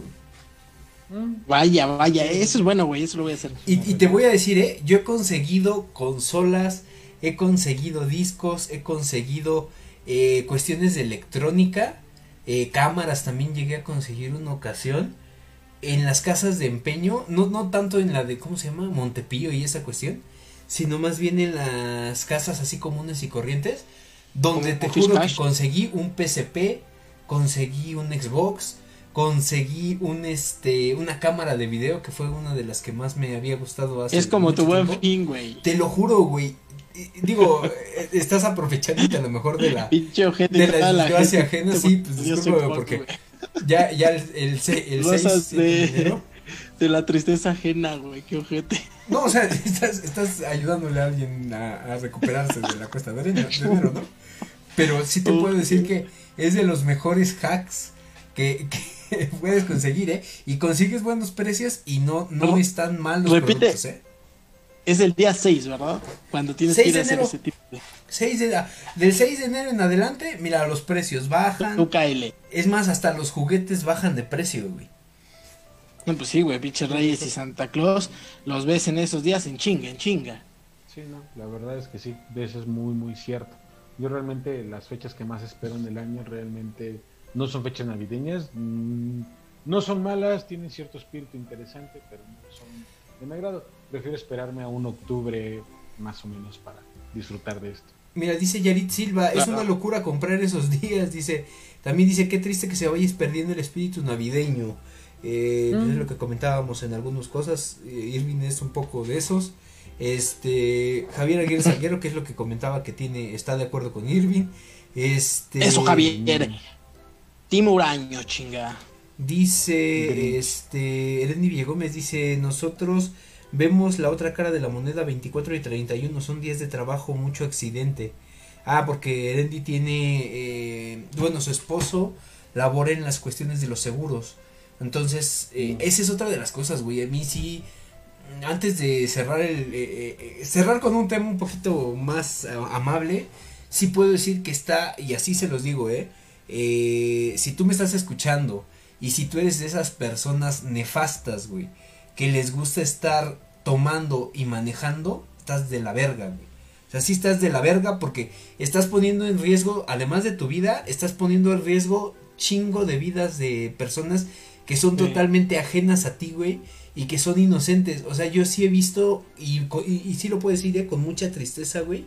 Vaya, vaya, eso es bueno, güey, eso lo voy a hacer. Y, y, te voy a decir, eh, yo he conseguido consolas, he conseguido discos, he conseguido eh, cuestiones de electrónica, eh, cámaras también llegué a conseguir una ocasión. En las casas de empeño, no, no tanto en la de, ¿cómo se llama? Montepío y esa cuestión, sino más bien en las casas así comunes y corrientes, donde te juro que conseguí un PSP, conseguí un Xbox, conseguí un este una cámara de video que fue una de las que más me había gustado hace Es como tu buen fin, güey. Te lo juro, güey digo, eh, estás aprovechándote a lo mejor de la, de la desgracia ajena, sí, pues discúlpame porque ya, ya el, el, el, de, de, la tristeza ajena, güey, qué ojete. No, o sea, estás, estás ayudándole a alguien a, a recuperarse de la cuesta de enero, ¿no? Pero sí te puedo decir que es de los mejores hacks que, puedes conseguir, ¿eh? Y consigues buenos precios y no, no, No. están mal los Repite. productos, ¿eh? Es el día 6, ¿verdad? Cuando tienes 6 que ir de a hacer enero. ese tipo de 6 de, del 6 de enero en adelante, mira, los precios bajan. UKL. Es más, hasta los juguetes bajan de precio, güey. No, pues sí, güey, pinches Reyes y Santa Claus, los ves en esos días en chinga, en chinga. Sí, no, la verdad es que sí, de eso es muy, muy cierto. Yo realmente las fechas que más espero en el año realmente no son fechas navideñas, mm, no son malas, tienen cierto espíritu interesante, pero no son de mi agrado. Prefiero esperarme a un octubre más o menos para disfrutar de esto. Mira, dice Yarit Silva, es una locura comprar esos días, dice. También dice, qué triste que se vayas perdiendo el espíritu navideño. Eh, Mm. Es lo que comentábamos en algunas cosas. eh, Irving es un poco de esos. Este, Javier Aguirre Salguero, que es lo que comentaba que tiene, está de acuerdo con Irving. Este, Eso, Javier. Team Uraño, chinga. Dice, Grinch. este, Erendi Villegómez dice, nosotros vemos la otra cara de la moneda 24 y 31, son días de trabajo, mucho accidente. Ah, porque Erendi tiene, eh, bueno, su esposo labora en las cuestiones de los seguros. Entonces, eh, Mm. esa es otra de las cosas, güey. A mí sí, antes de cerrar el, eh, eh, cerrar con un tema un poquito más amable, sí puedo decir que está, y así se los digo, eh, si tú me estás escuchando y si tú eres de esas personas nefastas, güey, que les gusta estar tomando y manejando, estás de la verga, güey. O sea, sí estás de la verga porque estás poniendo en riesgo, además de tu vida, estás poniendo en riesgo chingo de vidas de personas que son Sí. totalmente ajenas a ti, güey, y que son inocentes. O sea, yo sí he visto, y, y, y sí lo puedo decir, eh, con mucha tristeza, güey,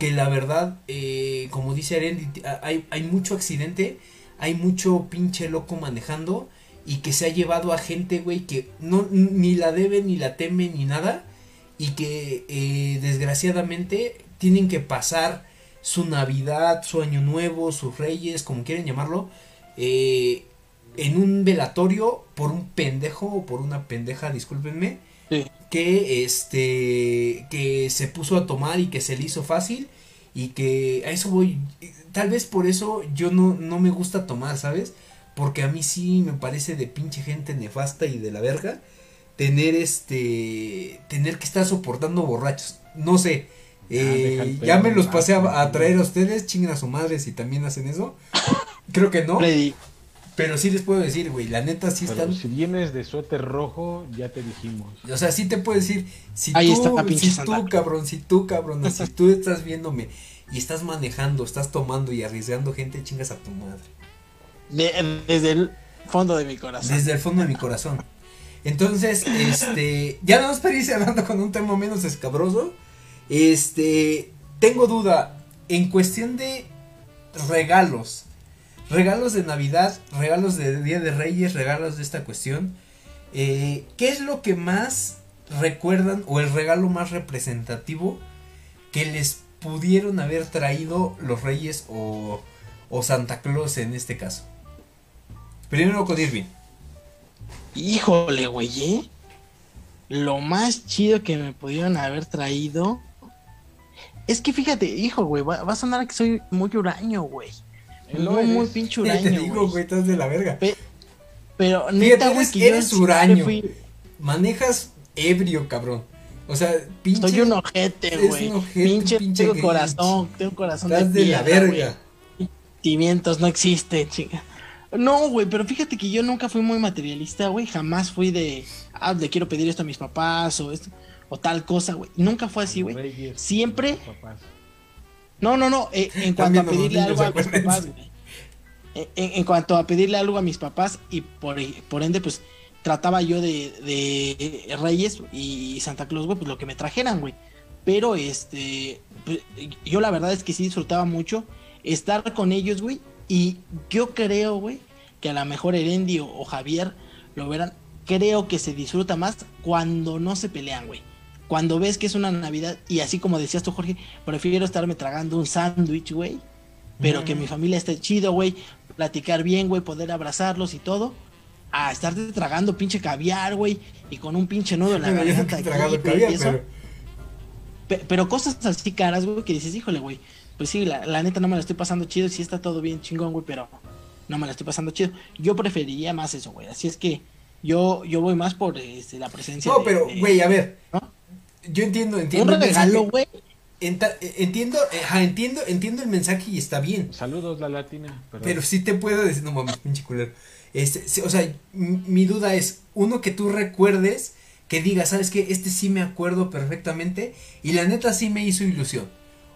que la verdad, eh, como dice Arendi, hay, hay mucho accidente, hay mucho pinche loco manejando y que se ha llevado a gente, güey, que no ni la debe, ni la teme, ni nada y que eh, desgraciadamente tienen que pasar su Navidad, su Año Nuevo, sus Reyes, como quieren llamarlo, eh, en un velatorio por un pendejo o por una pendeja, discúlpenme, Sí. que este que se puso a tomar y que se le hizo fácil y que a eso voy tal vez por eso yo no no me gusta tomar sabes porque a mí sí me parece de pinche gente nefasta y de la verga tener este tener que estar soportando borrachos. No sé eh, deja el ya me los pasé a, traer a ustedes chinguen a su madre si también hacen eso. Creo que no Freddy, pero sí les puedo decir güey la neta sí Pero están si vienes de suéter rojo, ya te dijimos. o sea, sí te puedo decir, si Ahí tú, está si Santa tú, cabrón, si tú, cabrón, si tú estás viéndome y estás manejando, estás tomando y arriesgando gente, chingas a tu madre. De- desde el fondo de mi corazón. Desde el fondo de mi corazón. Entonces, este, ya no para ir cerrando con un tema menos escabroso. Este, tengo duda en cuestión de regalos. Regalos de Navidad, regalos de Día de Reyes, regalos de esta cuestión. Eh, ¿Qué es lo que más recuerdan o el regalo más representativo que les pudieron haber traído los Reyes o, o Santa Claus en este caso? Primero con Irving. Híjole, güey, ¿eh? Lo más chido que me pudieron haber traído. Es que fíjate, hijo, güey, va, va a sonar que soy muy huraño, güey. Muy, muy pinche huraño, te digo, güey. estás de la verga. Pe- Pero Fíjate, neta, güey, eres- que eres huraño. fui- Manejas ebrio, cabrón. O sea, pinche. Soy un ojete, güey. Pinche, pinche tengo corazón, tengo corazón Estás de la piedra, verga. Sentimientos no existen, chinga. No, güey, pero fíjate que yo nunca fui muy materialista, güey. Jamás fui de, ah, le quiero pedir esto a mis papás o esto, o tal cosa, güey. Nunca fue así, güey. Siempre-. No, no, no. eh, en cuanto a pedirle algo a mis papás, güey. Eh, En, en cuanto a pedirle algo a mis papás y por, por ende, pues trataba yo de, de Reyes y Santa Claus, güey, pues lo que me trajeran, güey. Pero este, pues, yo la verdad es que sí disfrutaba mucho estar con ellos, güey. Y yo creo, güey, que a lo mejor Erendi o, Javier lo verán. Creo que se disfruta más cuando no se pelean, güey. Cuando ves que es una Navidad y así como decías tú, Jorge, prefiero estarme tragando un sándwich, güey. Pero que Ujú. mi familia esté chido, güey. Platicar bien, güey. Poder abrazarlos y todo. A estarte tragando pinche caviar, güey. Y con un pinche nudo en la garganta. pero. Pe- pero cosas así caras, güey, que dices, híjole, güey. Pues sí, la, la neta no me la estoy pasando chido. Sí está todo bien chingón, güey. Pero no me la estoy pasando chido. Yo preferiría más eso, güey. Así es que yo, yo voy más por este, la presencia. No, de- pero, de- güey, a ver. ¿no? Yo entiendo, entiendo. Un regalo, güey. Enta- eh, entiendo, eh, ajá, entiendo, entiendo el mensaje y está bien. Saludos, la latina. perdón. Pero sí te puedo decir, no mames, pinche culero. Este, sí, o sea, mi duda es, uno que tú recuerdes, que digas, ¿sabes qué? Este sí me acuerdo perfectamente y la neta sí me hizo ilusión.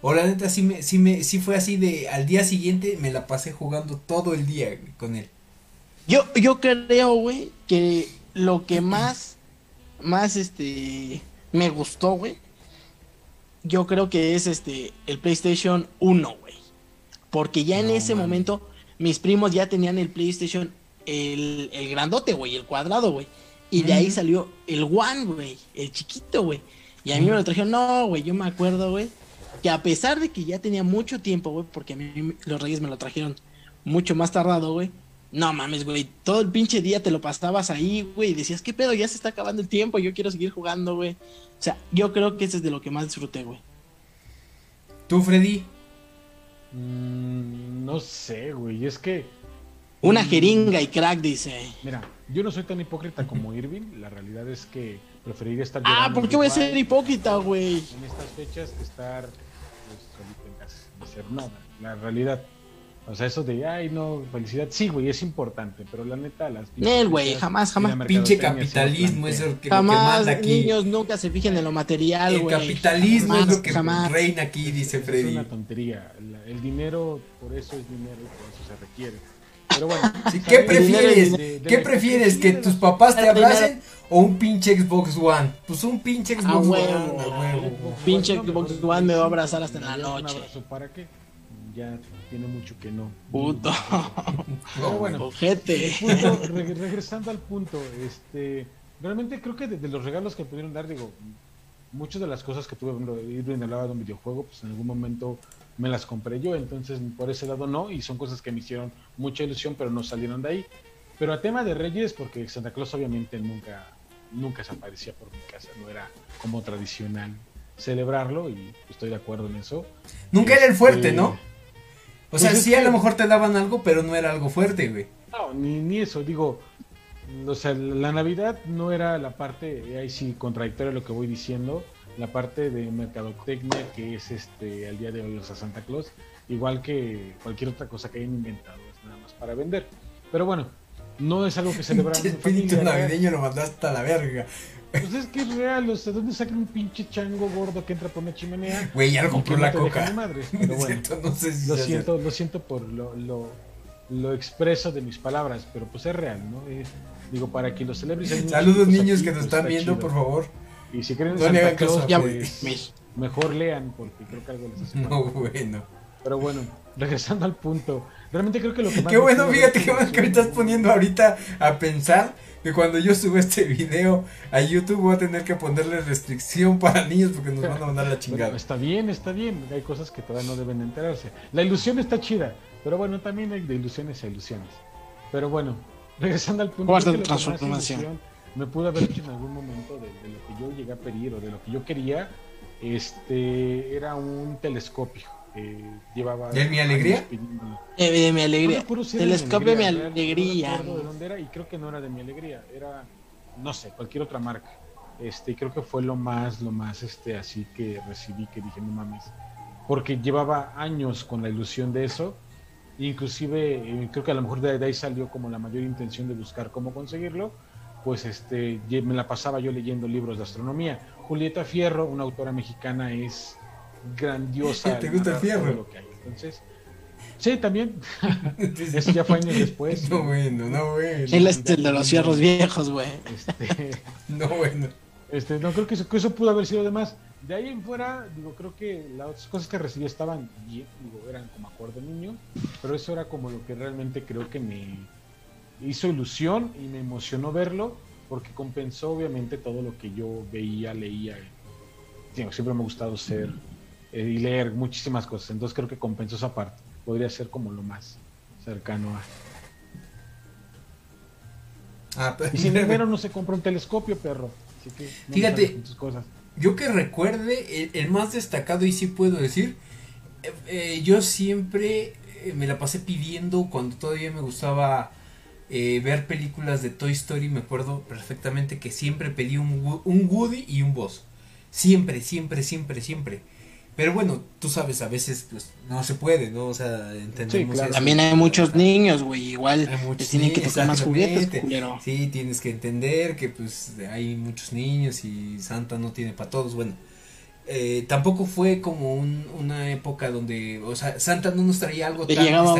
O la neta sí me, sí me, sí fue así de, al día siguiente me la pasé jugando todo el día güey, con él. Yo, yo creo, güey, que lo que más, más, este, me gustó, güey, yo creo que es, este, el PlayStation 1, güey. Porque ya en ese momento, mis primos ya tenían el PlayStation, el, el grandote, güey, el cuadrado, güey. Y de ahí salió el One, güey, el chiquito, güey. Y a mí me lo trajeron, no, güey, yo me acuerdo, güey, que a pesar de que ya tenía mucho tiempo, güey, porque a mí los Reyes me lo trajeron mucho más tardado, güey. No mames, güey, todo el pinche día te lo pasabas ahí, güey, y decías, ¿qué pedo? Ya se está acabando el tiempo, yo quiero seguir jugando, güey. O sea, yo creo que ese es de lo que más disfruté, güey. ¿Tú, Freddy? Mm, no sé, güey. Es que, Una Mm. jeringa y crack, dice. mira, yo no soy tan hipócrita como Irving. La realidad es que preferiría estar Ah, ¿por qué voy a ser hipócrita, güey? en estas fechas estar hacer nada. La realidad. O sea, eso de, ay, no, felicidad. Sí, güey, es importante, pero la neta, las. Nel, güey, jamás, jamás. Pinche capitalismo es el que, lo que Jamás, manda aquí. niños nunca se fijen en lo material, el güey. capitalismo es Jamás, lo que jamás. reina aquí, dice Es Freddy. una tontería. El dinero, por eso es dinero y por eso se requiere. Pero bueno. Sí, ¿Qué prefieres? De- de- de ¿Qué prefieres? ¿Que tus papás te abracen o un pinche Xbox One? Pues un pinche A Xbox. One, huevo. los- Pinche Xbox One me va a abrazar hasta en la un noche. abrazo, ¿Para qué? Ya tiene mucho que no. Puto. Pero bueno, Ojete. el punto, reg- regresando al punto, este, realmente creo que de, de los regalos que pudieron dar, digo, muchas de las cosas que tuve, bueno, Irving hablaba de un videojuego, pues en algún momento me las compré yo, entonces por ese lado no, y son cosas que me hicieron mucha ilusión, pero no salieron de ahí. Pero a tema de Reyes, porque Santa Claus obviamente nunca, nunca se aparecía por mi casa, no era como tradicional celebrarlo, y estoy de acuerdo en eso. Nunca era el fuerte, Este, ¿no? O sea, pues es sí a que- lo mejor te daban algo, pero no era algo fuerte, güey. No, ni, ni eso, digo, o sea, la Navidad no era la parte, ahí sí, contradictoria lo que voy diciendo, la parte de mercadotecnia que es este al día de hoy, o sea, Santa Claus, igual que cualquier otra cosa que hayan inventado, es nada más para vender. Pero bueno, no es algo que celebrar Pinche en espíritu familia. ¿verdad? navideño lo mandaste a la verga. Pues es que es real, o sea, ¿dónde sacan un pinche chango gordo que entra por una chimenea? Güey, ya lo compró la coca. ni madres, No pero es bueno. cierto, no sé si Lo siento, lo siento por lo, lo, lo expreso de mis palabras, pero pues es real, ¿no? Es- digo, para que lo celebres. hay niños Saludos chicos niños aquí, que nos pues, están está viendo, chido. por favor. Y si creen en No Santa Claus, Ya, pues, mejor lean, porque creo que algo les hace No, bueno. Pero bueno, regresando al punto, realmente creo que lo que más Qué bueno, fíjate haber qué bueno que me estás poniendo ahorita a pensar que cuando yo suba este video a YouTube voy a tener que ponerle restricción para niños porque nos van a mandar la Bueno, chingada. está bien, está bien. Hay cosas que todavía no deben de enterarse. La ilusión está chida, pero bueno, también hay de ilusiones a ilusiones. Pero bueno, regresando al punto. Que lo que más transformación. Me pudo haber hecho en algún momento de, de lo que yo llegué a pedir o de lo que yo quería. Este era un telescopio. eh, llevaba. ¿De mi alegría? Eh, de mi No alegría. si era de Telescopio mi alegría. No recuerdo de dónde era y creo que no era de mi alegría, era no sé, cualquier otra marca. Este, creo que fue lo más lo más este así que recibí que dije, no mames, porque llevaba años con la ilusión de eso. Inclusive eh, creo que a lo mejor de, de ahí salió como la mayor intención de buscar cómo conseguirlo. Pues este me la pasaba yo leyendo libros de astronomía. Julieta Fierro, una autora mexicana, es grandiosa. ¿Te gusta fierro? lo que hay. Entonces, sí, también. Eso ya fue años después. No, bueno, no, bueno. Él es el de los fierros viejos, güey. Este, No, bueno. este, no creo que eso, que eso pudo haber sido de más. De ahí en fuera, digo, creo que las cosas que recibí estaban bien, digo, eran como acuerdo niño, pero eso era como lo que realmente creo que me hizo ilusión y me emocionó verlo, porque compensó obviamente todo lo que yo veía, leía. siempre me ha gustado ser eh, y leer muchísimas cosas, entonces creo que compensó esa parte. Podría ser como lo más cercano a. Ah, pero- Y sin dinero no se compra un telescopio, perro. Así que no Fíjate. cosas. Yo que recuerde, el, el más destacado, y sí puedo decir, eh, eh, yo siempre me la pasé pidiendo cuando todavía me gustaba eh, ver películas de Toy Story. Me acuerdo perfectamente que siempre pedí un, un Woody y un Buzz. Siempre, siempre, siempre, siempre. Pero bueno, tú sabes, a veces pues, no se puede, ¿no? O sea, entendemos eso. También hay muchos niños, güey, igual te tienen que tocar más juguetes, culero. Sí, tienes que entender que pues hay muchos niños y Santa no tiene para todos, bueno. Eh, tampoco fue como un, una época donde, o sea, Santa no nos traía algo tan llegaba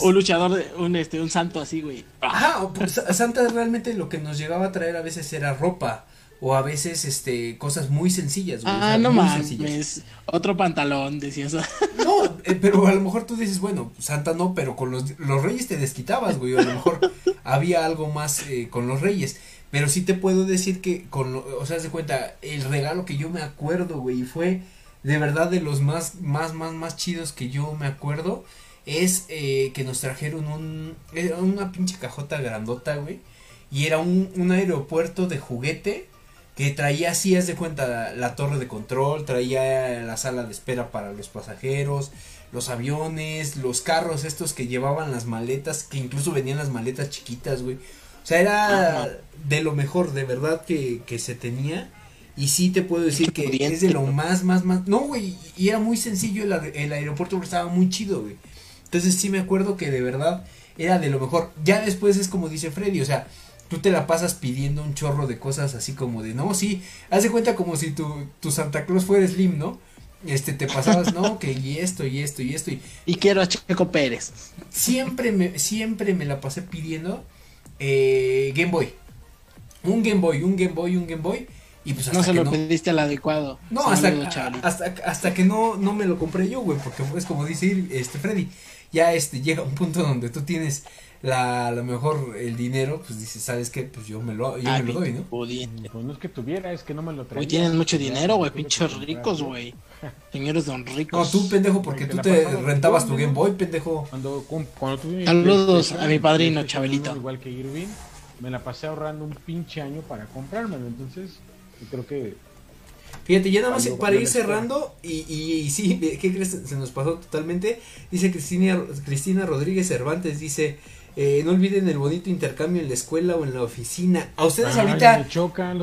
un, luchador, un, este, un santo así, güey. Ajá, pues, Santa realmente lo que nos llegaba a traer a veces era ropa o a veces este cosas muy sencillas. Güey, ah, no mames, otro pantalón, decías. No, eh, pero a lo mejor tú dices, bueno, Santa no, pero con los, los reyes te desquitabas, güey, a lo mejor había algo más eh, con los reyes. Pero sí te puedo decir que, con o sea, se cuenta, el regalo que yo me acuerdo, güey, fue de verdad de los más, más, más, más chidos que yo me acuerdo, es eh, que nos trajeron un, una pinche cajota grandota, güey, y era un, un aeropuerto de juguete que traía así, haz de cuenta, la, torre de control, traía la sala de espera para los pasajeros, los aviones, los carros estos que llevaban las maletas, que incluso venían las maletas chiquitas, güey. O sea, era de lo mejor, de verdad, que, que se tenía. Y sí te puedo decir que es de lo más, más, más. No, güey, y era muy sencillo el, el aeropuerto porque estaba muy chido, güey. Entonces sí me acuerdo que de verdad era de lo mejor. Ya después es como dice Freddy, o sea, tú te la pasas pidiendo un chorro de cosas así como de, no, sí, haz de cuenta como si tu, tu Santa Claus fuera Slim, ¿no? Este, te pasabas, no, que y esto, y esto, y esto. Y, y quiero a Checo Pérez. Siempre me, siempre me la pasé pidiendo eh, Game Boy. Un Game Boy, un Game Boy, un Game Boy. Y pues hasta no se lo pediste al adecuado. No, hasta, hasta, hasta, que no, no me lo compré yo, güey, porque es como dice este Freddy, ya este llega un punto donde tú tienes la, a lo mejor el dinero, pues dices, ¿sabes qué? Pues yo me lo, yo me lo doy, ¿no? Pues no es que tuviera, es que no me lo traía. Hoy tienen mucho dinero, güey, pinches ricos, güey. Señores don ricos. No, tú, pendejo, porque tú te rentabas tu Game Boy, pendejo. Cuando, cuando tuve Saludos a mi padrino, Chabelito. Igual que Irving, me la pasé ahorrando un pinche año para comprármelo, entonces creo que Fíjate, ya nada más para ir cerrando, y, y, sí, ¿qué crees? Se nos pasó totalmente. Dice Cristina, Cristina Rodríguez Cervantes, dice, eh, no olviden el bonito intercambio en la escuela o en la oficina. ¿A ustedes ahorita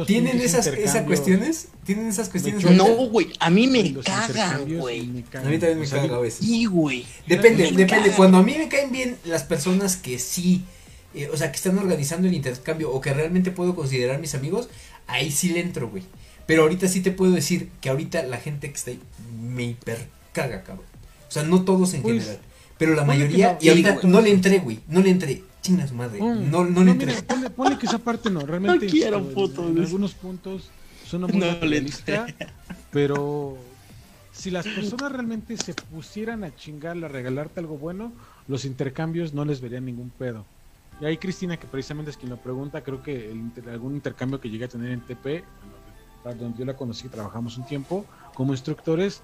tienen esas, esas cuestiones? ¿Tienen esas cuestiones? No, güey, a mí me cagan, güey. A mí también me cagan a veces. Sí, güey. Depende, depende. Cuando a mí me caen bien las personas que sí, eh, o sea, que están organizando el intercambio o que realmente puedo considerar mis amigos, ahí sí le entro, güey. Pero ahorita sí te puedo decir que ahorita la gente que está ahí me hiper caga, cabrón. O sea, no todos en pues, general. Pero la mayoría, y ahorita no le entré, güey, no le entré. Chinga su madre, mm. no, no, le entré. ponle, que esa parte no, realmente. No quiero puto, en, algunos puntos suena muy no realista, pero si las personas realmente se pusieran a chingar, a regalarte algo bueno, los intercambios no les verían ningún pedo. Y ahí Cristina, que precisamente es quien lo pregunta, creo que el, algún intercambio que llegué a tener en TP, donde yo la conocí, trabajamos un tiempo como instructores,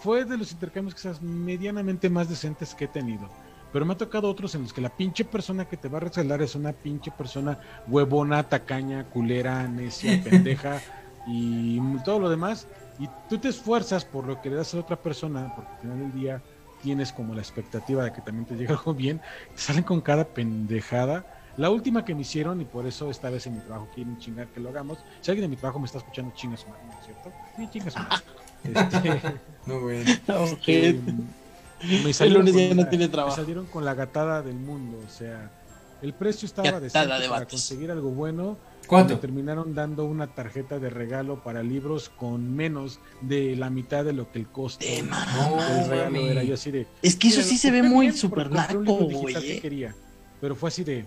fue de los intercambios quizás medianamente más decentes que he tenido. Pero me ha tocado otros en los que la pinche persona que te va a regalar es una pinche persona huevona, tacaña, culera, necia, pendeja y todo lo demás. Y tú te esfuerzas por lo que le das a otra persona, porque al final del día tienes como la expectativa de que también te llegue algo bien, te salen con cada pendejada. La última que me hicieron, y por eso esta vez en mi trabajo quieren chingar que lo hagamos. Si alguien de mi trabajo me está escuchando, chingas madre, ¿no es cierto? Sí, chingas madre. Este, no, güey. Eh, me salieron, el no tiene trabajo. Me salieron con la gatada del mundo, o sea, el precio estaba de para conseguir algo bueno. ¿Cuánto? Me terminaron dando una tarjeta de regalo para libros con menos de la mitad de lo que el costo del regalo era. Yo así de, es que eso sí se ve muy super narco, güey. Eh. Pero fue así de,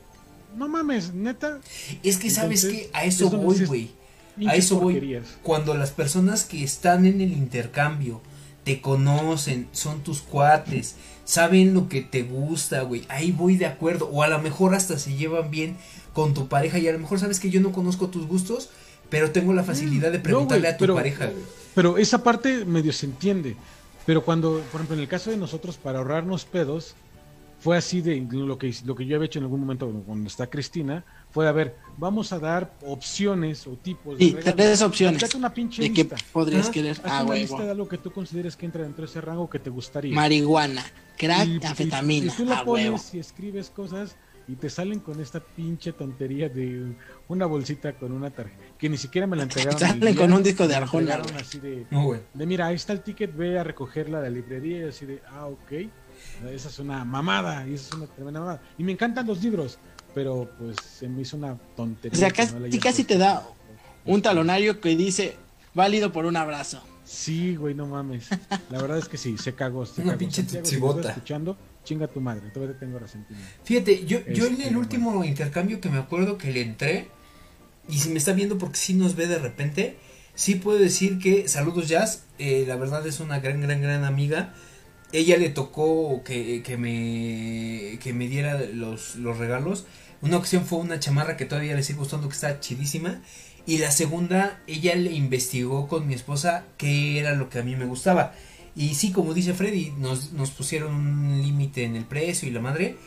no mames, neta. Es que sabes que a eso voy, güey a eso voy. Cuando las personas que están en el intercambio te conocen, son tus cuates, saben lo que te gusta, güey, ahí voy de acuerdo. O a lo mejor hasta se llevan bien con tu pareja y a lo mejor sabes que yo no conozco tus gustos, pero tengo la facilidad de mm, preguntarle a tu pareja, Pero esa parte medio se entiende. Pero cuando, por ejemplo, en el caso de nosotros, para ahorrarnos pedos, fue así de lo que, lo que yo había hecho en algún momento cuando está Cristina, fue a ver, vamos a dar opciones o tipos de Sí, tres opciones. Hazte una pinche de lista. qué podrías querer. Haz Ah, una lista de algo que tú consideres que entra dentro de ese rango que te gustaría. Marihuana, crack, Y- y- anfetamina. Y, tú lo ah, huevo. pones y escribes cosas y te salen con esta pinche tontería de una bolsita con una tarjeta que ni siquiera me la entregaron. Salen con un disco de me la Arjona, así de, No, de, mira, ahí está el ticket, ve a recogerla de la librería y así de, ah, ok. Esa es una mamada y esa es una tremenda mamada. Y me encantan los libros, pero pues se me hizo una tontería. O sea, casi, no te da un talonario que dice válido por un abrazo. Sí, güey, no mames. La verdad es que sí, se cagó. Se Una cagó. pinche estás escuchando, chinga tu madre, todavía te tengo resentimiento. Fíjate, yo, yo en Este, el último intercambio que me acuerdo que le entré, y si me está viendo porque sí nos ve de repente, sí puedo decir que Saludos Jazz, eh, la verdad es una gran, gran, gran amiga. Ella le tocó que, que me que me diera los, los regalos. Una ocasión fue una chamarra que todavía le sigue gustando, que está chidísima. Y la segunda, ella le investigó con mi esposa qué era lo que a mí me gustaba. Y sí, como dice Freddy, nos, nos pusieron un límite en el precio y la madre.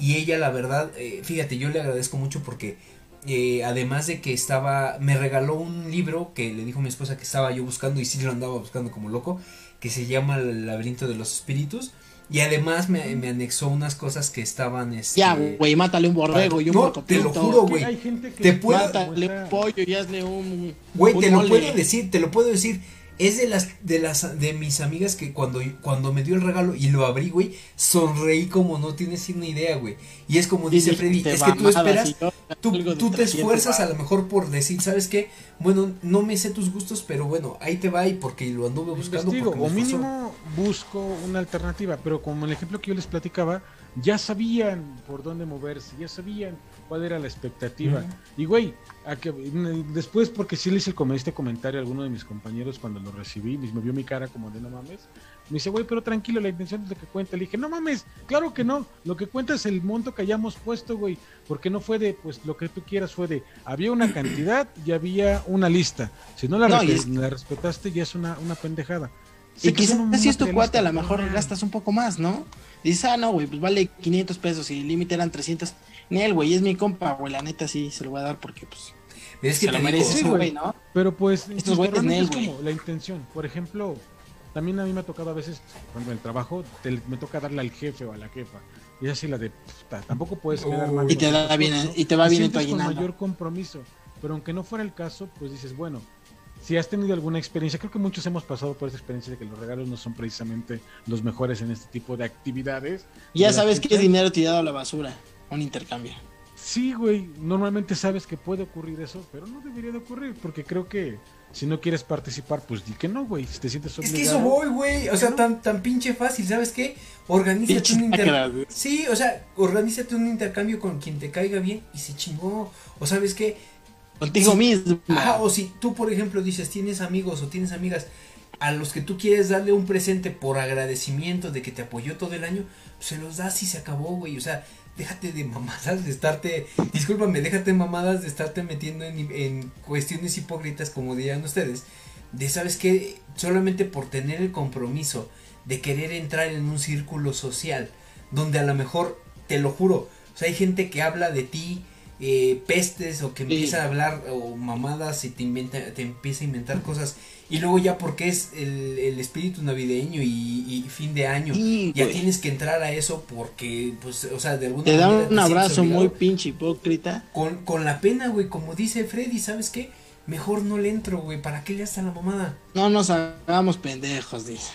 Y ella, la verdad, eh, fíjate, yo le agradezco mucho porque eh, además de que estaba, me regaló un libro que le dijo mi esposa que estaba yo buscando y sí lo andaba buscando como loco, que se llama El laberinto de los espíritus. Y además me, me anexó unas cosas que estaban... Este, Ya, güey, mátale un borrego y un No, te lo juro, güey. te puedo- Mátale un pollo y hazle un. Güey, te lo mole. puedo decir, te lo puedo decir. Es de las de las de mis amigas que cuando cuando me dio el regalo y lo abrí, güey, sonreí como no tienes una idea, güey. Y es como dice Freddy, es que tú esperas, tú, tú te 300 esfuerzas a lo mejor por decir, ¿sabes qué? Bueno, no me sé tus gustos, pero bueno, ahí te va y porque lo anduve buscando investigo, porque o mínimo busco una alternativa, pero como el ejemplo que yo les platicaba, ya sabían por dónde moverse, ya sabían cuál era la expectativa. Y güey, a que, después porque sí le hice el este comentario a alguno de mis compañeros cuando lo recibí, y me vio mi cara como de no mames. Me dice, güey, pero tranquilo, la intención es lo que cuenta. Le dije, no mames, claro que no. Lo que cuenta es el monto que hayamos puesto, güey. Porque no fue de, pues lo que tú quieras, fue de, había una cantidad y había una lista. Si no la, No, y respe- es- la respetaste, ya es una, una pendejada. Y Sé que quizás si es tu cuate, a lo mejor gastas un poco más, ¿no? Dices, ah, no, güey, pues vale 500 pesos y el límite eran 300. Ni el güey, es mi compa, güey, la neta sí se lo voy a dar porque, pues, Es que se lo te merece güey. ¿no? Pero pues, Estos güeyes Nel, es güey. como la intención. Por ejemplo, también a mí me ha tocado a veces, cuando en el trabajo, te- me toca darle al jefe o a la jefa. Y es así la de, puta, tampoco puedes quedar Uh. mal. Y te da bien- ¿no? y te va bien en tu con mayor compromiso. Pero aunque no fuera el caso, pues dices, bueno, si has tenido alguna experiencia, creo que muchos hemos pasado por esa experiencia de que los regalos no son precisamente los mejores en este tipo de actividades. Ya sabes que es dinero tirado a la basura, un intercambio. Sí, güey, normalmente sabes que puede ocurrir eso, pero no debería de ocurrir, porque creo que si no quieres participar, pues di que no, güey, si te sientes Es obligado. que eso voy, güey. O sea, tan, tan pinche fácil, ¿sabes qué? Organízate Pinche un intercambio. Sí, o sea, organízate un intercambio con quien te caiga bien y se chingó. O sabes qué? Contigo Sí. mismo. Ajá, o si tú, por ejemplo, dices, tienes amigos o tienes amigas a los que tú quieres darle un presente por agradecimiento de que te apoyó todo el año, pues se los das y se acabó, güey. O sea, déjate de mamadas de estarte, discúlpame, déjate de mamadas de estarte metiendo en, en cuestiones hipócritas, como dirían ustedes, de, ¿sabes qué? Solamente por tener el compromiso de querer entrar en un círculo social, donde a lo mejor, te lo juro, o sea, hay gente que habla de ti, eh, pestes o que Sí. empieza a hablar o mamadas y te inventa, te empieza a inventar cosas y luego ya porque es el, el espíritu navideño y, y fin de año Sí, ya güey. tienes que entrar a eso porque pues o sea de alguna Te da manera un abrazo muy pinche hipócrita. con, con la pena güey como dice Freddy sabes qué mejor no le entro güey para qué le hasta la mamada No nos hagamos pendejos, dice.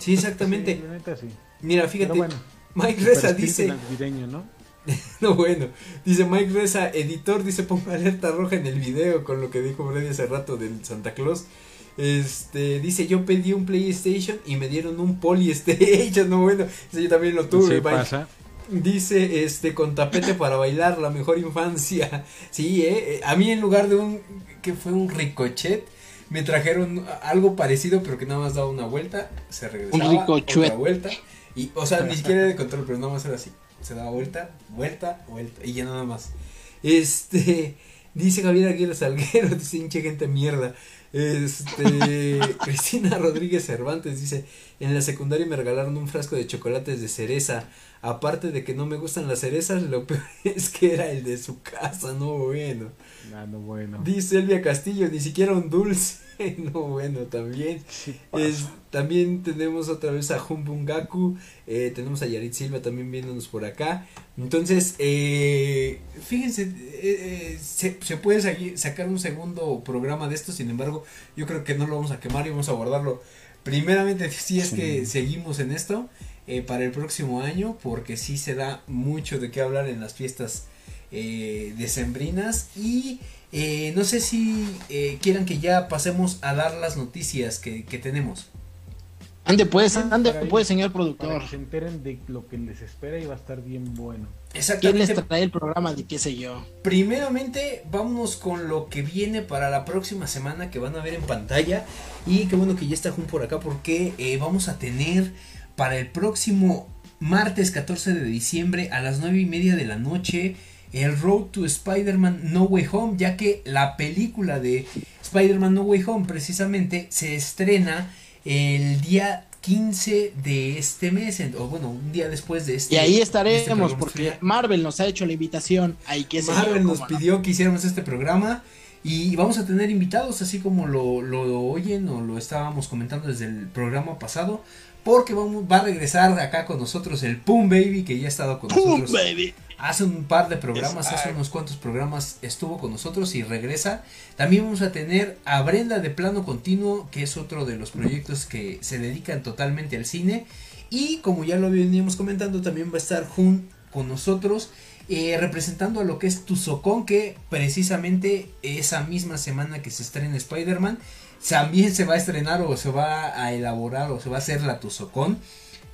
sí exactamente Sí, la neta sí. mira fíjate bueno, Mike Reza dice navideño, ¿no? No, bueno, dice Mike Reza, editor, dice ponga alerta roja en el video con lo que dijo Freddy hace rato del Santa Claus. Este, dice yo pedí un PlayStation y me dieron un Polystation, no bueno, ese yo también lo tuve, Sí pasa. Dice, este, con tapete para bailar, la mejor infancia. Sí, eh, eh, a mí en lugar de un, que fue un ricochet, me trajeron algo parecido, pero que nada más daba una vuelta, se regresaba, Un ricochet. otra vuelta, y, o sea, ni siquiera era de control, pero nada más era así, se daba vuelta, vuelta, vuelta, y ya nada más. Este, dice Javier Aguirre Salguero, dice hinche gente mierda. Este, Cristina Rodríguez Cervantes dice, en la secundaria me regalaron un frasco de chocolates de cereza. Aparte de que no me gustan las cerezas, lo peor es que era el de su casa, no bueno. Ah, no bueno. Dice Elvia Castillo, ni siquiera un dulce. no, bueno, también. es, también tenemos otra vez a Humbungaku, eh, tenemos a Yarit Silva también viéndonos por acá. Entonces, eh, fíjense, eh, eh, se, se, puede sacar un segundo programa de esto, sin embargo, yo creo que no lo vamos a quemar y vamos a guardarlo. Primeramente, si es que seguimos en esto eh, para el próximo año, porque sí se da mucho de qué hablar en las fiestas eh, decembrinas y eh, no sé si eh, quieran que ya pasemos a dar las noticias que, que tenemos. Ande pues, ande pues, señor productor. Para que se enteren de lo que les espera y va a estar bien bueno. Exactamente. ¿Quién les trae el programa de qué sé yo? Primeramente, vámonos con lo que viene para la próxima semana que van a ver en pantalla. Y qué bueno que ya está Jun por acá porque eh, vamos a tener para el próximo martes 14 de diciembre a las 9 y media de la noche el Road to Spider-Man No Way Home, ya que la película de Spider-Man No Way Home precisamente se estrena el día 15 de este mes, o bueno, un día después de este. Y ahí estaremos, este porque Marvel nos ha hecho la invitación. Ahí que Marvel nos pidió que hiciéramos este programa. Y vamos a tener invitados, así como lo, lo, oyen o lo estábamos comentando desde el programa pasado. Porque vamos, va a regresar acá con nosotros el Pum Baby, que ya ha estado con Pum nosotros. Baby hace un par de programas, hace unos cuantos programas estuvo con nosotros y regresa. También vamos a tener a Brenda de Plano Continuo, que es otro de los proyectos que se dedican totalmente al cine. Y como ya lo veníamos comentando, también va a estar Jun con nosotros. Eh, representando a lo que es Tuzocón, que precisamente esa misma semana que se estrena Spider-Man, también se va a estrenar o se va a elaborar o se va a hacer la Tuzocón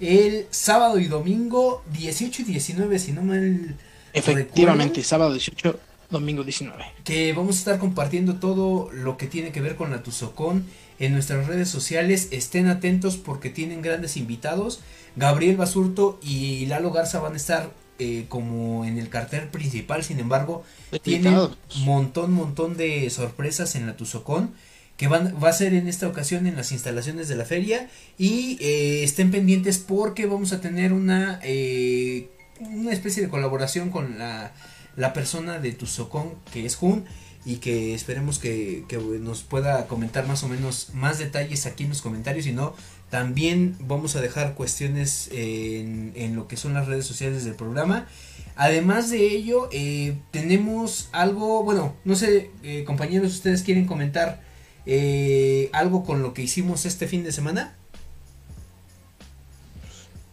el sábado y domingo 18 y 19, si no mal. Efectivamente, sábado 18, domingo 19. Que vamos a estar compartiendo todo lo que tiene que ver con la Tuzocón en nuestras redes sociales. Estén atentos porque tienen grandes invitados. Gabriel Basurto y Lalo Garza van a estar eh, como en el cartel principal. Sin embargo, tienen un montón, montón de sorpresas en la Tuzocón que van, va a ser en esta ocasión en las instalaciones de la feria. Y eh, estén pendientes porque vamos a tener una eh, una especie de colaboración con la, la persona de Tuzocón que es Jun y que esperemos que, que, nos pueda comentar más o menos más detalles aquí en los comentarios. Y no también vamos a dejar cuestiones en, en lo que son las redes sociales del programa. Además de ello eh, tenemos algo bueno no sé compañeros ustedes quieren comentar eh, algo con lo que hicimos este fin de semana?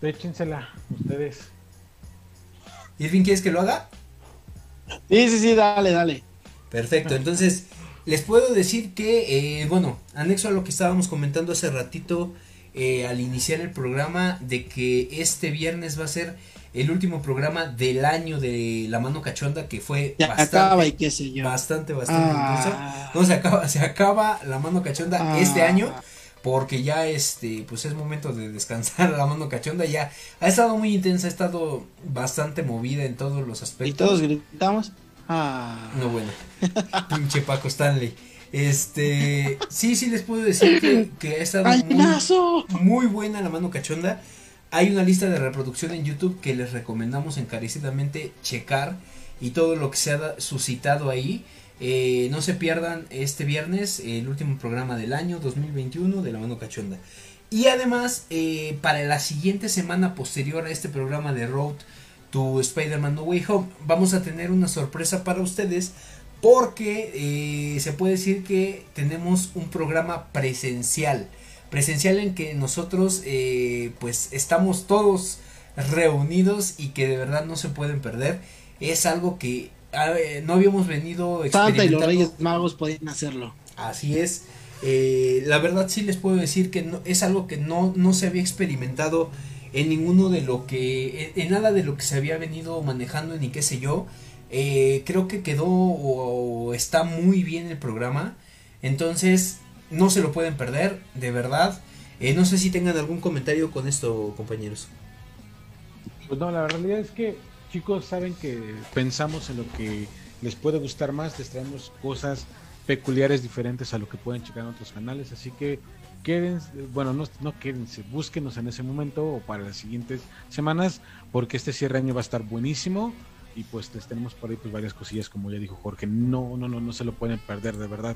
Échensela, ustedes. Irving, ¿quieres que lo haga? Sí, sí, sí, dale, dale. Perfecto, entonces les puedo decir que, eh, bueno, anexo a lo que estábamos comentando hace ratito eh, al iniciar el programa, de que este viernes va a ser el último programa del año de La Mano Cachonda que fue bastante, acaba y qué sé yo. bastante, bastante ah. No, se acaba, se acaba La Mano Cachonda ah. este año porque ya este pues es momento de descansar la mano cachonda ya ha estado muy intensa ha estado bastante movida en todos los aspectos y todos gritamos ah. no bueno pinche Paco Stanley este sí sí les puedo decir que, que ha estado muy, muy buena la mano cachonda hay una lista de reproducción en YouTube que les recomendamos encarecidamente checar y todo lo que se ha suscitado ahí. Eh, no se pierdan este viernes el último programa del año 2021 de La Mano Cachonda. Y además, eh, para la siguiente semana posterior a este programa de Road to Spider-Man No Way Home, vamos a tener una sorpresa para ustedes porque eh, se puede decir que tenemos un programa presencial presencial en que nosotros eh, pues estamos todos reunidos y que de verdad no se pueden perder. Es algo que no habíamos venido Santa y los Reyes Magos podían hacerlo. Así es. Eh, la verdad sí les puedo decir que no, es algo que no, no se había experimentado en ninguno de lo que, en, nada de lo que se había venido manejando ni qué sé yo. Eh, creo que quedó o, está muy bien el programa. Entonces, no se lo pueden perder, de verdad. Eh, no sé si tengan algún comentario con esto, compañeros. Pues no, la realidad es que chicos saben que pensamos en lo que les puede gustar más, les traemos cosas peculiares diferentes a lo que pueden checar en otros canales. Así que quédense, bueno, no, no quédense, búsquenos en ese momento o para las siguientes semanas, porque este cierre año va a estar buenísimo y pues les tenemos por ahí pues varias cosillas como ya dijo Jorge, no, no, no, no se lo pueden perder de verdad.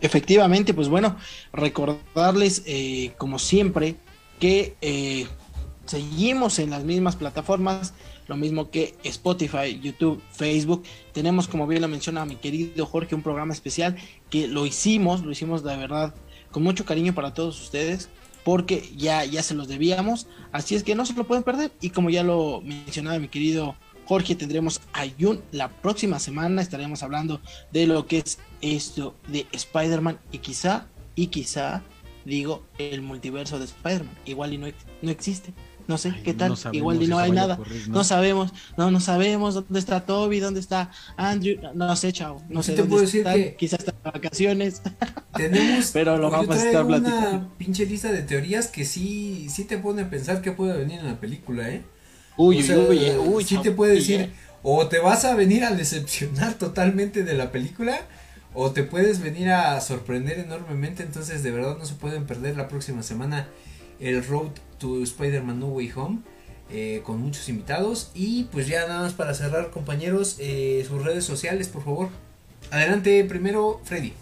Efectivamente, pues bueno, recordarles eh, como siempre que eh, seguimos en las mismas plataformas, lo mismo que Spotify, YouTube, Facebook. Tenemos, como bien lo menciona mi querido Jorge, un programa especial que lo hicimos, lo hicimos de verdad con mucho cariño para todos ustedes, porque ya, ya se los debíamos, así es que no se lo pueden perder. Y como ya lo mencionaba mi querido Jorge, tendremos a Jun la próxima semana, estaremos hablando de lo que es esto de Spider-Man y quizá, y quizá, digo, el multiverso de Spider-Man. Igual y no, no existe. No sé qué tal, igual y no hay nada. ¿no? sabemos, no, no sabemos dónde está Toby, dónde está Andrew, no, sé, chao. No sé te puedo decir que quizás está de vacaciones. Tenemos, pero lo vamos a estar platicando. una pinche lista de teorías que sí, sí te pone a pensar que puede venir en la película, ¿eh? Uy, uy, uy, eh, uy, sí te puede decir, o te vas a venir a decepcionar totalmente de la película, o te puedes venir a sorprender enormemente, entonces de verdad no se pueden perder la próxima semana el Road to Spider-Man No Way Home. Eh, con muchos invitados. Y pues ya nada más para cerrar compañeros eh, sus redes sociales por favor. Adelante primero Freddy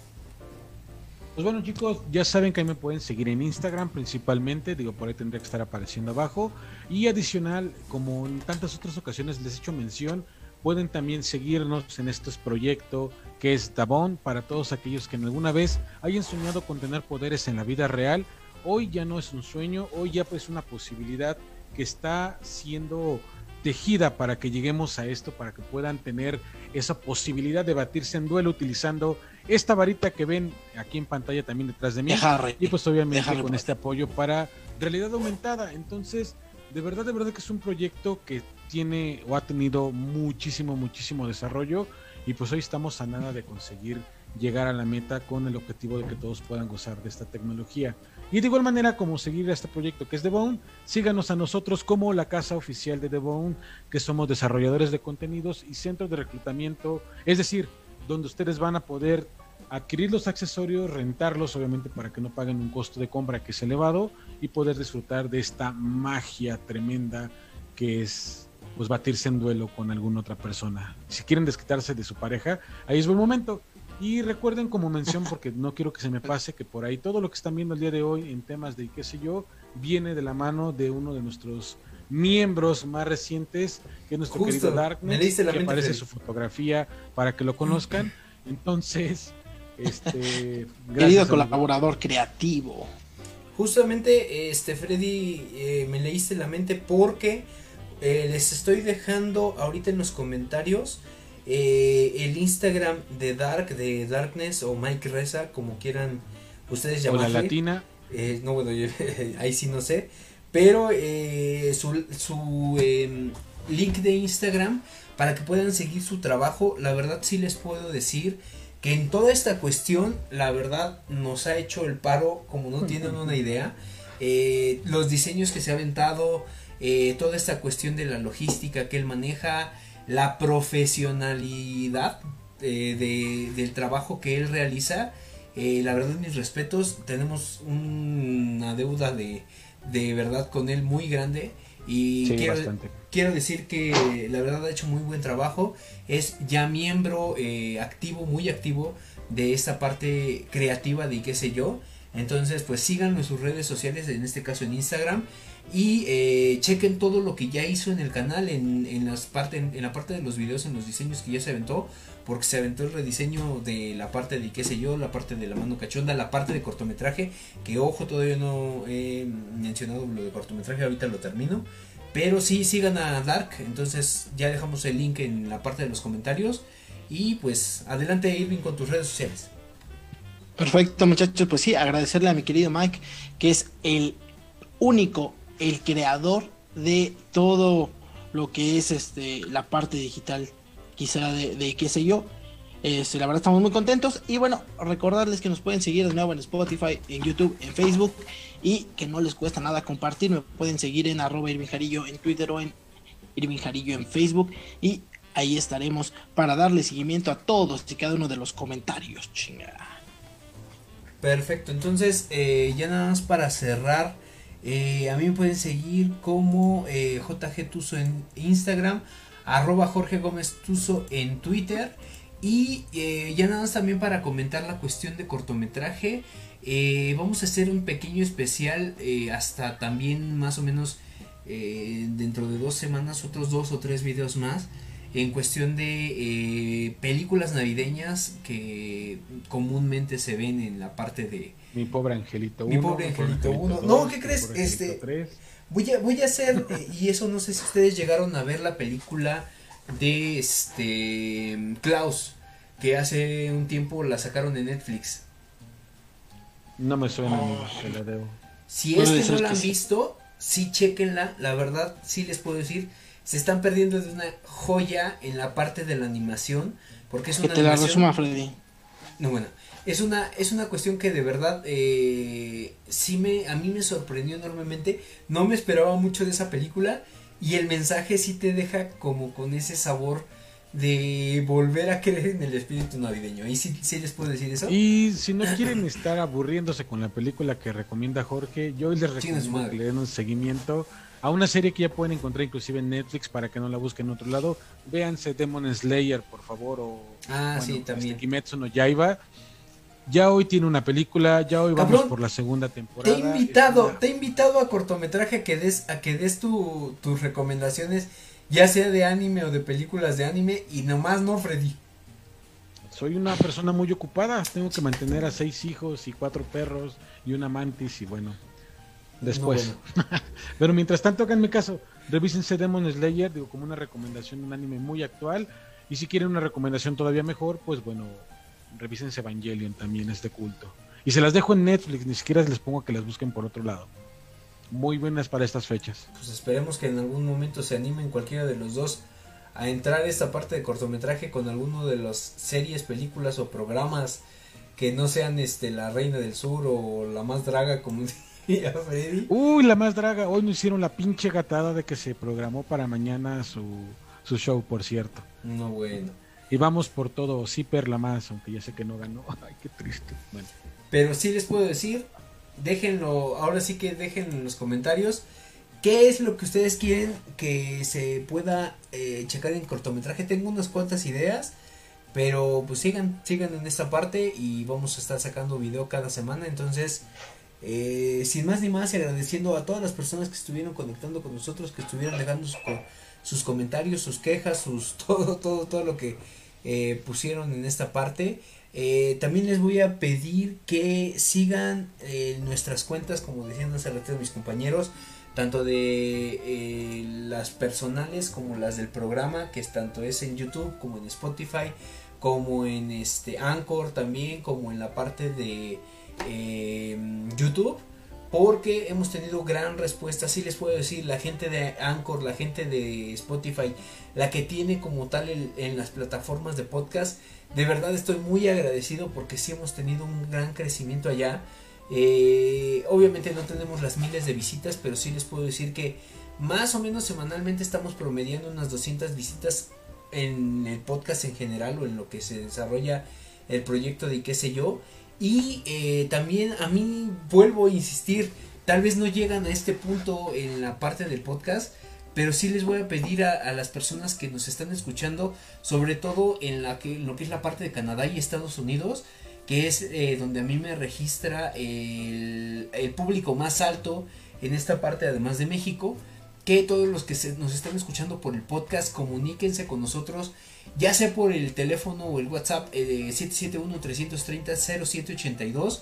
pues bueno chicos, ya saben que ahí me pueden seguir en Instagram principalmente, digo por ahí tendría que estar apareciendo abajo. Y adicional, como en tantas otras ocasiones les he hecho mención, pueden también seguirnos en este proyecto que es Dabón para todos aquellos que en alguna vez hayan soñado con tener poderes en la vida real. Hoy ya no es un sueño, hoy ya pues una posibilidad que está siendo tejida para que lleguemos a esto, para que puedan tener esa posibilidad de batirse en duelo utilizando esta varita que ven aquí en pantalla también detrás de mí. y pues obviamente con este apoyo para realidad aumentada. Entonces, de verdad, de verdad que es un proyecto que tiene o ha tenido muchísimo, muchísimo desarrollo y pues hoy estamos a nada de conseguir llegar a la meta con el objetivo de que todos puedan gozar de esta tecnología. Y de igual manera como seguir a este proyecto que es The Bone, síganos a nosotros como la casa oficial de The Bone, que somos desarrolladores de contenidos y centros de reclutamiento, es decir, donde ustedes van a poder adquirir los accesorios, rentarlos obviamente para que no paguen un costo de compra que es elevado y poder disfrutar de esta magia tremenda que es pues batirse en duelo con alguna otra persona. Si quieren desquitarse de su pareja, ahí es buen momento. Y recuerden como mención, porque no quiero que se me pase, que por ahí todo lo que están viendo el día de hoy en temas de qué sé yo, viene de la mano de uno de nuestros miembros más recientes, que es nuestro querido Darkness, que aparece su fotografía para que lo conozcan. Entonces, este querido colaborador creativo. Justamente, este Freddy, eh, me leíste la mente porque eh, les estoy dejando ahorita en los comentarios eh, el Instagram de Dark, de Darkness o Mike Reza, como quieran ustedes llamarle. O la latina. Eh, no, bueno, ahí sí no sé. Pero eh, su, su em, link de Instagram para que puedan seguir su trabajo. La verdad sí les puedo decir que en toda esta cuestión, la verdad nos ha hecho el paro como no tienen una idea. los diseños que se ha aventado, toda esta cuestión de la logística que él maneja, la profesionalidad eh, del trabajo que él realiza. Eh, la verdad, mis respetos, tenemos una deuda de, de verdad con él muy grande. Y quiero, quiero, decir que la verdad ha hecho muy buen trabajo. Es ya miembro eh, activo, muy activo de esta parte creativa de qué sé yo. Entonces, pues síganlo en sus redes sociales, en este caso en Instagram. Y eh, chequen todo lo que ya hizo en el canal, en, en, las parte, en, la parte de los videos, en los diseños que ya se aventó. Porque se aventó el rediseño de la parte de qué sé yo, la parte de la mano cachonda, la parte de cortometraje. Que ojo, todavía no he mencionado lo de cortometraje, ahorita lo termino. Pero sí, sigan a Dark. Entonces ya dejamos el link en la parte de los comentarios. Y pues adelante Irving con tus redes sociales. Perfecto muchachos, pues sí, agradecerle a mi querido Mike, que es el único el creador de todo lo que es este la parte digital quizá de, qué sé yo este, la verdad estamos muy contentos y bueno recordarles que nos pueden seguir de nuevo en Spotify en YouTube en Facebook y que no les cuesta nada compartir me pueden seguir en arroba Irving en Twitter o en Irving en Facebook y ahí estaremos para darle seguimiento a todos y cada uno de los comentarios, chingada. Perfecto, entonces eh, ya nada más para cerrar, eh, a mí me pueden seguir como eh, JG Tuso en Instagram, arroba Jorge Gómez en Twitter. Y eh, ya nada más también para comentar la cuestión de cortometraje, eh, vamos a hacer un pequeño especial hasta también más o menos dentro de dos semanas, otros dos o tres videos más en cuestión de películas navideñas que comúnmente se ven en la parte de Mi pobre angelito Mi 1. pobre angelito uno. No, ¿qué crees? Este- voy a voy a hacer eh, y eso no sé si ustedes llegaron a ver la película de este Klaus que hace un tiempo la sacaron en Netflix. No me suena, amigo, te la debo. Si Puede es que no la han sí. visto, sí chequenla, la verdad sí les puedo decir, se están perdiendo de una joya en la parte de la animación, porque es Que una te la animación resuma, Freddy. No, bueno, es una, es una cuestión que de verdad eh, sí me, a mí me sorprendió enormemente. No me esperaba mucho de esa película y el mensaje sí te deja como con ese sabor de volver a creer en el espíritu navideño. Ahí sí, sí les puedo decir eso. Y si no quieren estar aburriéndose con la película que recomienda Jorge, yo les recomiendo que le den un seguimiento a una serie que ya pueden encontrar inclusive en Netflix para que no la busquen en otro lado. Véanse Demon Slayer, por favor, o Ah, sí, este, también. Kimetsu no Yaiba. Ya hoy tiene una película, ya hoy vamos Cabrón, por la segunda Te temporada. he invitado, Es una- te he invitado a cortometraje a que des, a que des tu, tus recomendaciones, ya sea de anime o de películas de anime, y nomás no, Freddy. Soy una persona muy ocupada, tengo que mantener a seis hijos y cuatro perros y una mantis y bueno, después. No, Pero mientras tanto, hagan mi caso, revísense Demon Slayer, digo, como una recomendación un anime muy actual. Y si quieren una recomendación todavía mejor, pues bueno, revísense Evangelion también, es de culto. Y se las dejo en Netflix, ni siquiera les pongo que las busquen por otro lado. Muy buenas para estas fechas. Pues esperemos que en algún momento se animen cualquiera de los dos a entrar esta parte de cortometraje con alguno de las series, películas o programas que no sean este La Reina del Sur o La Más Draga como diría Freddy. Uy, la más draga, hoy nos hicieron la pinche gatada de que se programó para mañana su, su show, por cierto. No, bueno. Y vamos por todo, Zipper la más, aunque ya sé que no ganó. Ay, qué triste. Bueno. Pero sí les puedo decir, déjenlo, ahora sí que dejen en los comentarios qué es lo que ustedes quieren que se pueda eh, checar en cortometraje. Tengo unas cuantas ideas, pero pues sigan, sigan en esta parte y vamos a estar sacando video cada semana. Entonces, eh, sin más ni más, agradeciendo a todas las personas que estuvieron conectando con nosotros, que estuvieron dejando sus, sus comentarios, sus quejas, sus todo, todo, todo lo que eh, pusieron en esta parte. Eh, también les voy a pedir que sigan eh, nuestras cuentas, como decían hace rato mis compañeros, tanto de las personales como las del programa, que es tanto es en YouTube como en Spotify, como en este Anchor también, como en la parte de YouTube. Porque hemos tenido gran respuesta, sí les puedo decir, la gente de Anchor, la gente de Spotify, la que tiene como tal en las plataformas de podcast, de verdad estoy muy agradecido porque sí hemos tenido un gran crecimiento allá. Eh, obviamente no tenemos las miles de visitas, pero sí les puedo decir que más o menos semanalmente estamos promediando unas 200 visitas en el podcast en general o en lo que se desarrolla el proyecto de qué sé yo. Y eh, también a mí vuelvo a insistir, tal vez no llegan a este punto en la parte del podcast, pero sí les voy a pedir a, las personas que nos están escuchando, sobre todo en, la que, lo que es la parte de Canadá y Estados Unidos, que es eh, donde a mí me registra el, público más alto en esta parte, además de México, que todos los que nos están escuchando por el podcast, comuníquense con nosotros, ya sea por el teléfono o el WhatsApp eh, 771-330-0782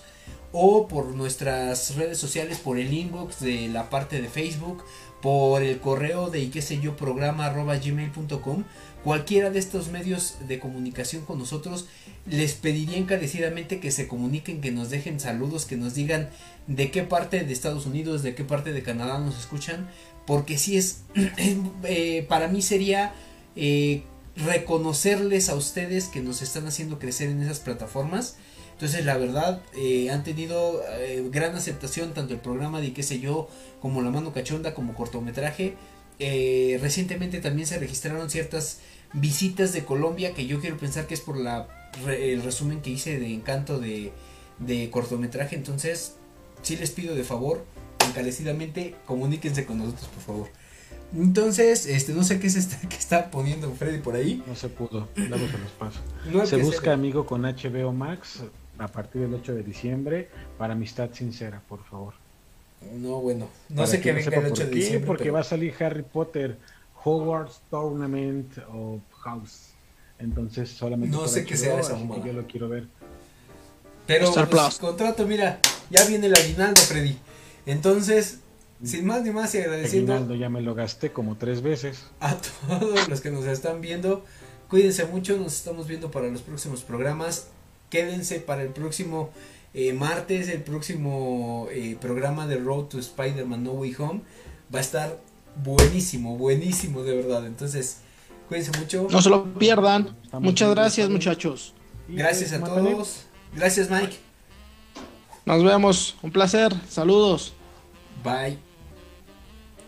o por nuestras redes sociales, por el inbox de la parte de Facebook, por el correo de qué sé yo programa arroba gmail.com cualquiera de estos medios de comunicación con nosotros les pediría encarecidamente que se comuniquen que nos dejen saludos que nos digan de qué parte de Estados Unidos de qué parte de Canadá nos escuchan porque si es, es, eh, para mí sería eh, reconocerles a ustedes que nos están haciendo crecer en esas plataformas entonces la verdad eh, han tenido eh, gran aceptación tanto el programa de qué sé yo como La Mano Cachonda como cortometraje. Eh, recientemente también se registraron ciertas visitas de Colombia, que yo quiero pensar que es por la el resumen que hice de Encanto de, de cortometraje. Entonces, sí les pido de favor, encarecidamente, comuníquense con nosotros, por favor. Entonces, este, no sé qué es este que está poniendo Freddy por ahí. No se pudo, luego se los paso. se busca amigo con HBO Max a partir del 8 de diciembre para amistad sincera, por favor. No, bueno, no sé qué venga el 8 de diciembre. Porque va a salir Harry Potter, Hogwarts Tournament of House. Entonces solamente no sé qué sea esa Yo lo quiero ver. Pero pues, contrato, mira, ya viene el aguinaldo, Freddy. Entonces, sin más ni más y agradeciendo. Aguinaldo ya me lo gasté como tres veces. A todos los que nos están viendo, cuídense mucho, nos estamos viendo para los próximos programas. Quédense para el próximo eh, martes, el próximo eh, programa de Road to Spider-Man No Way Home. Va a estar buenísimo, buenísimo de verdad. Entonces, Cuídense mucho. No se lo pierdan. Muchas gracias, muchachos. Gracias a todos. Gracias, Mike. Nos vemos. Un placer. Saludos. Bye.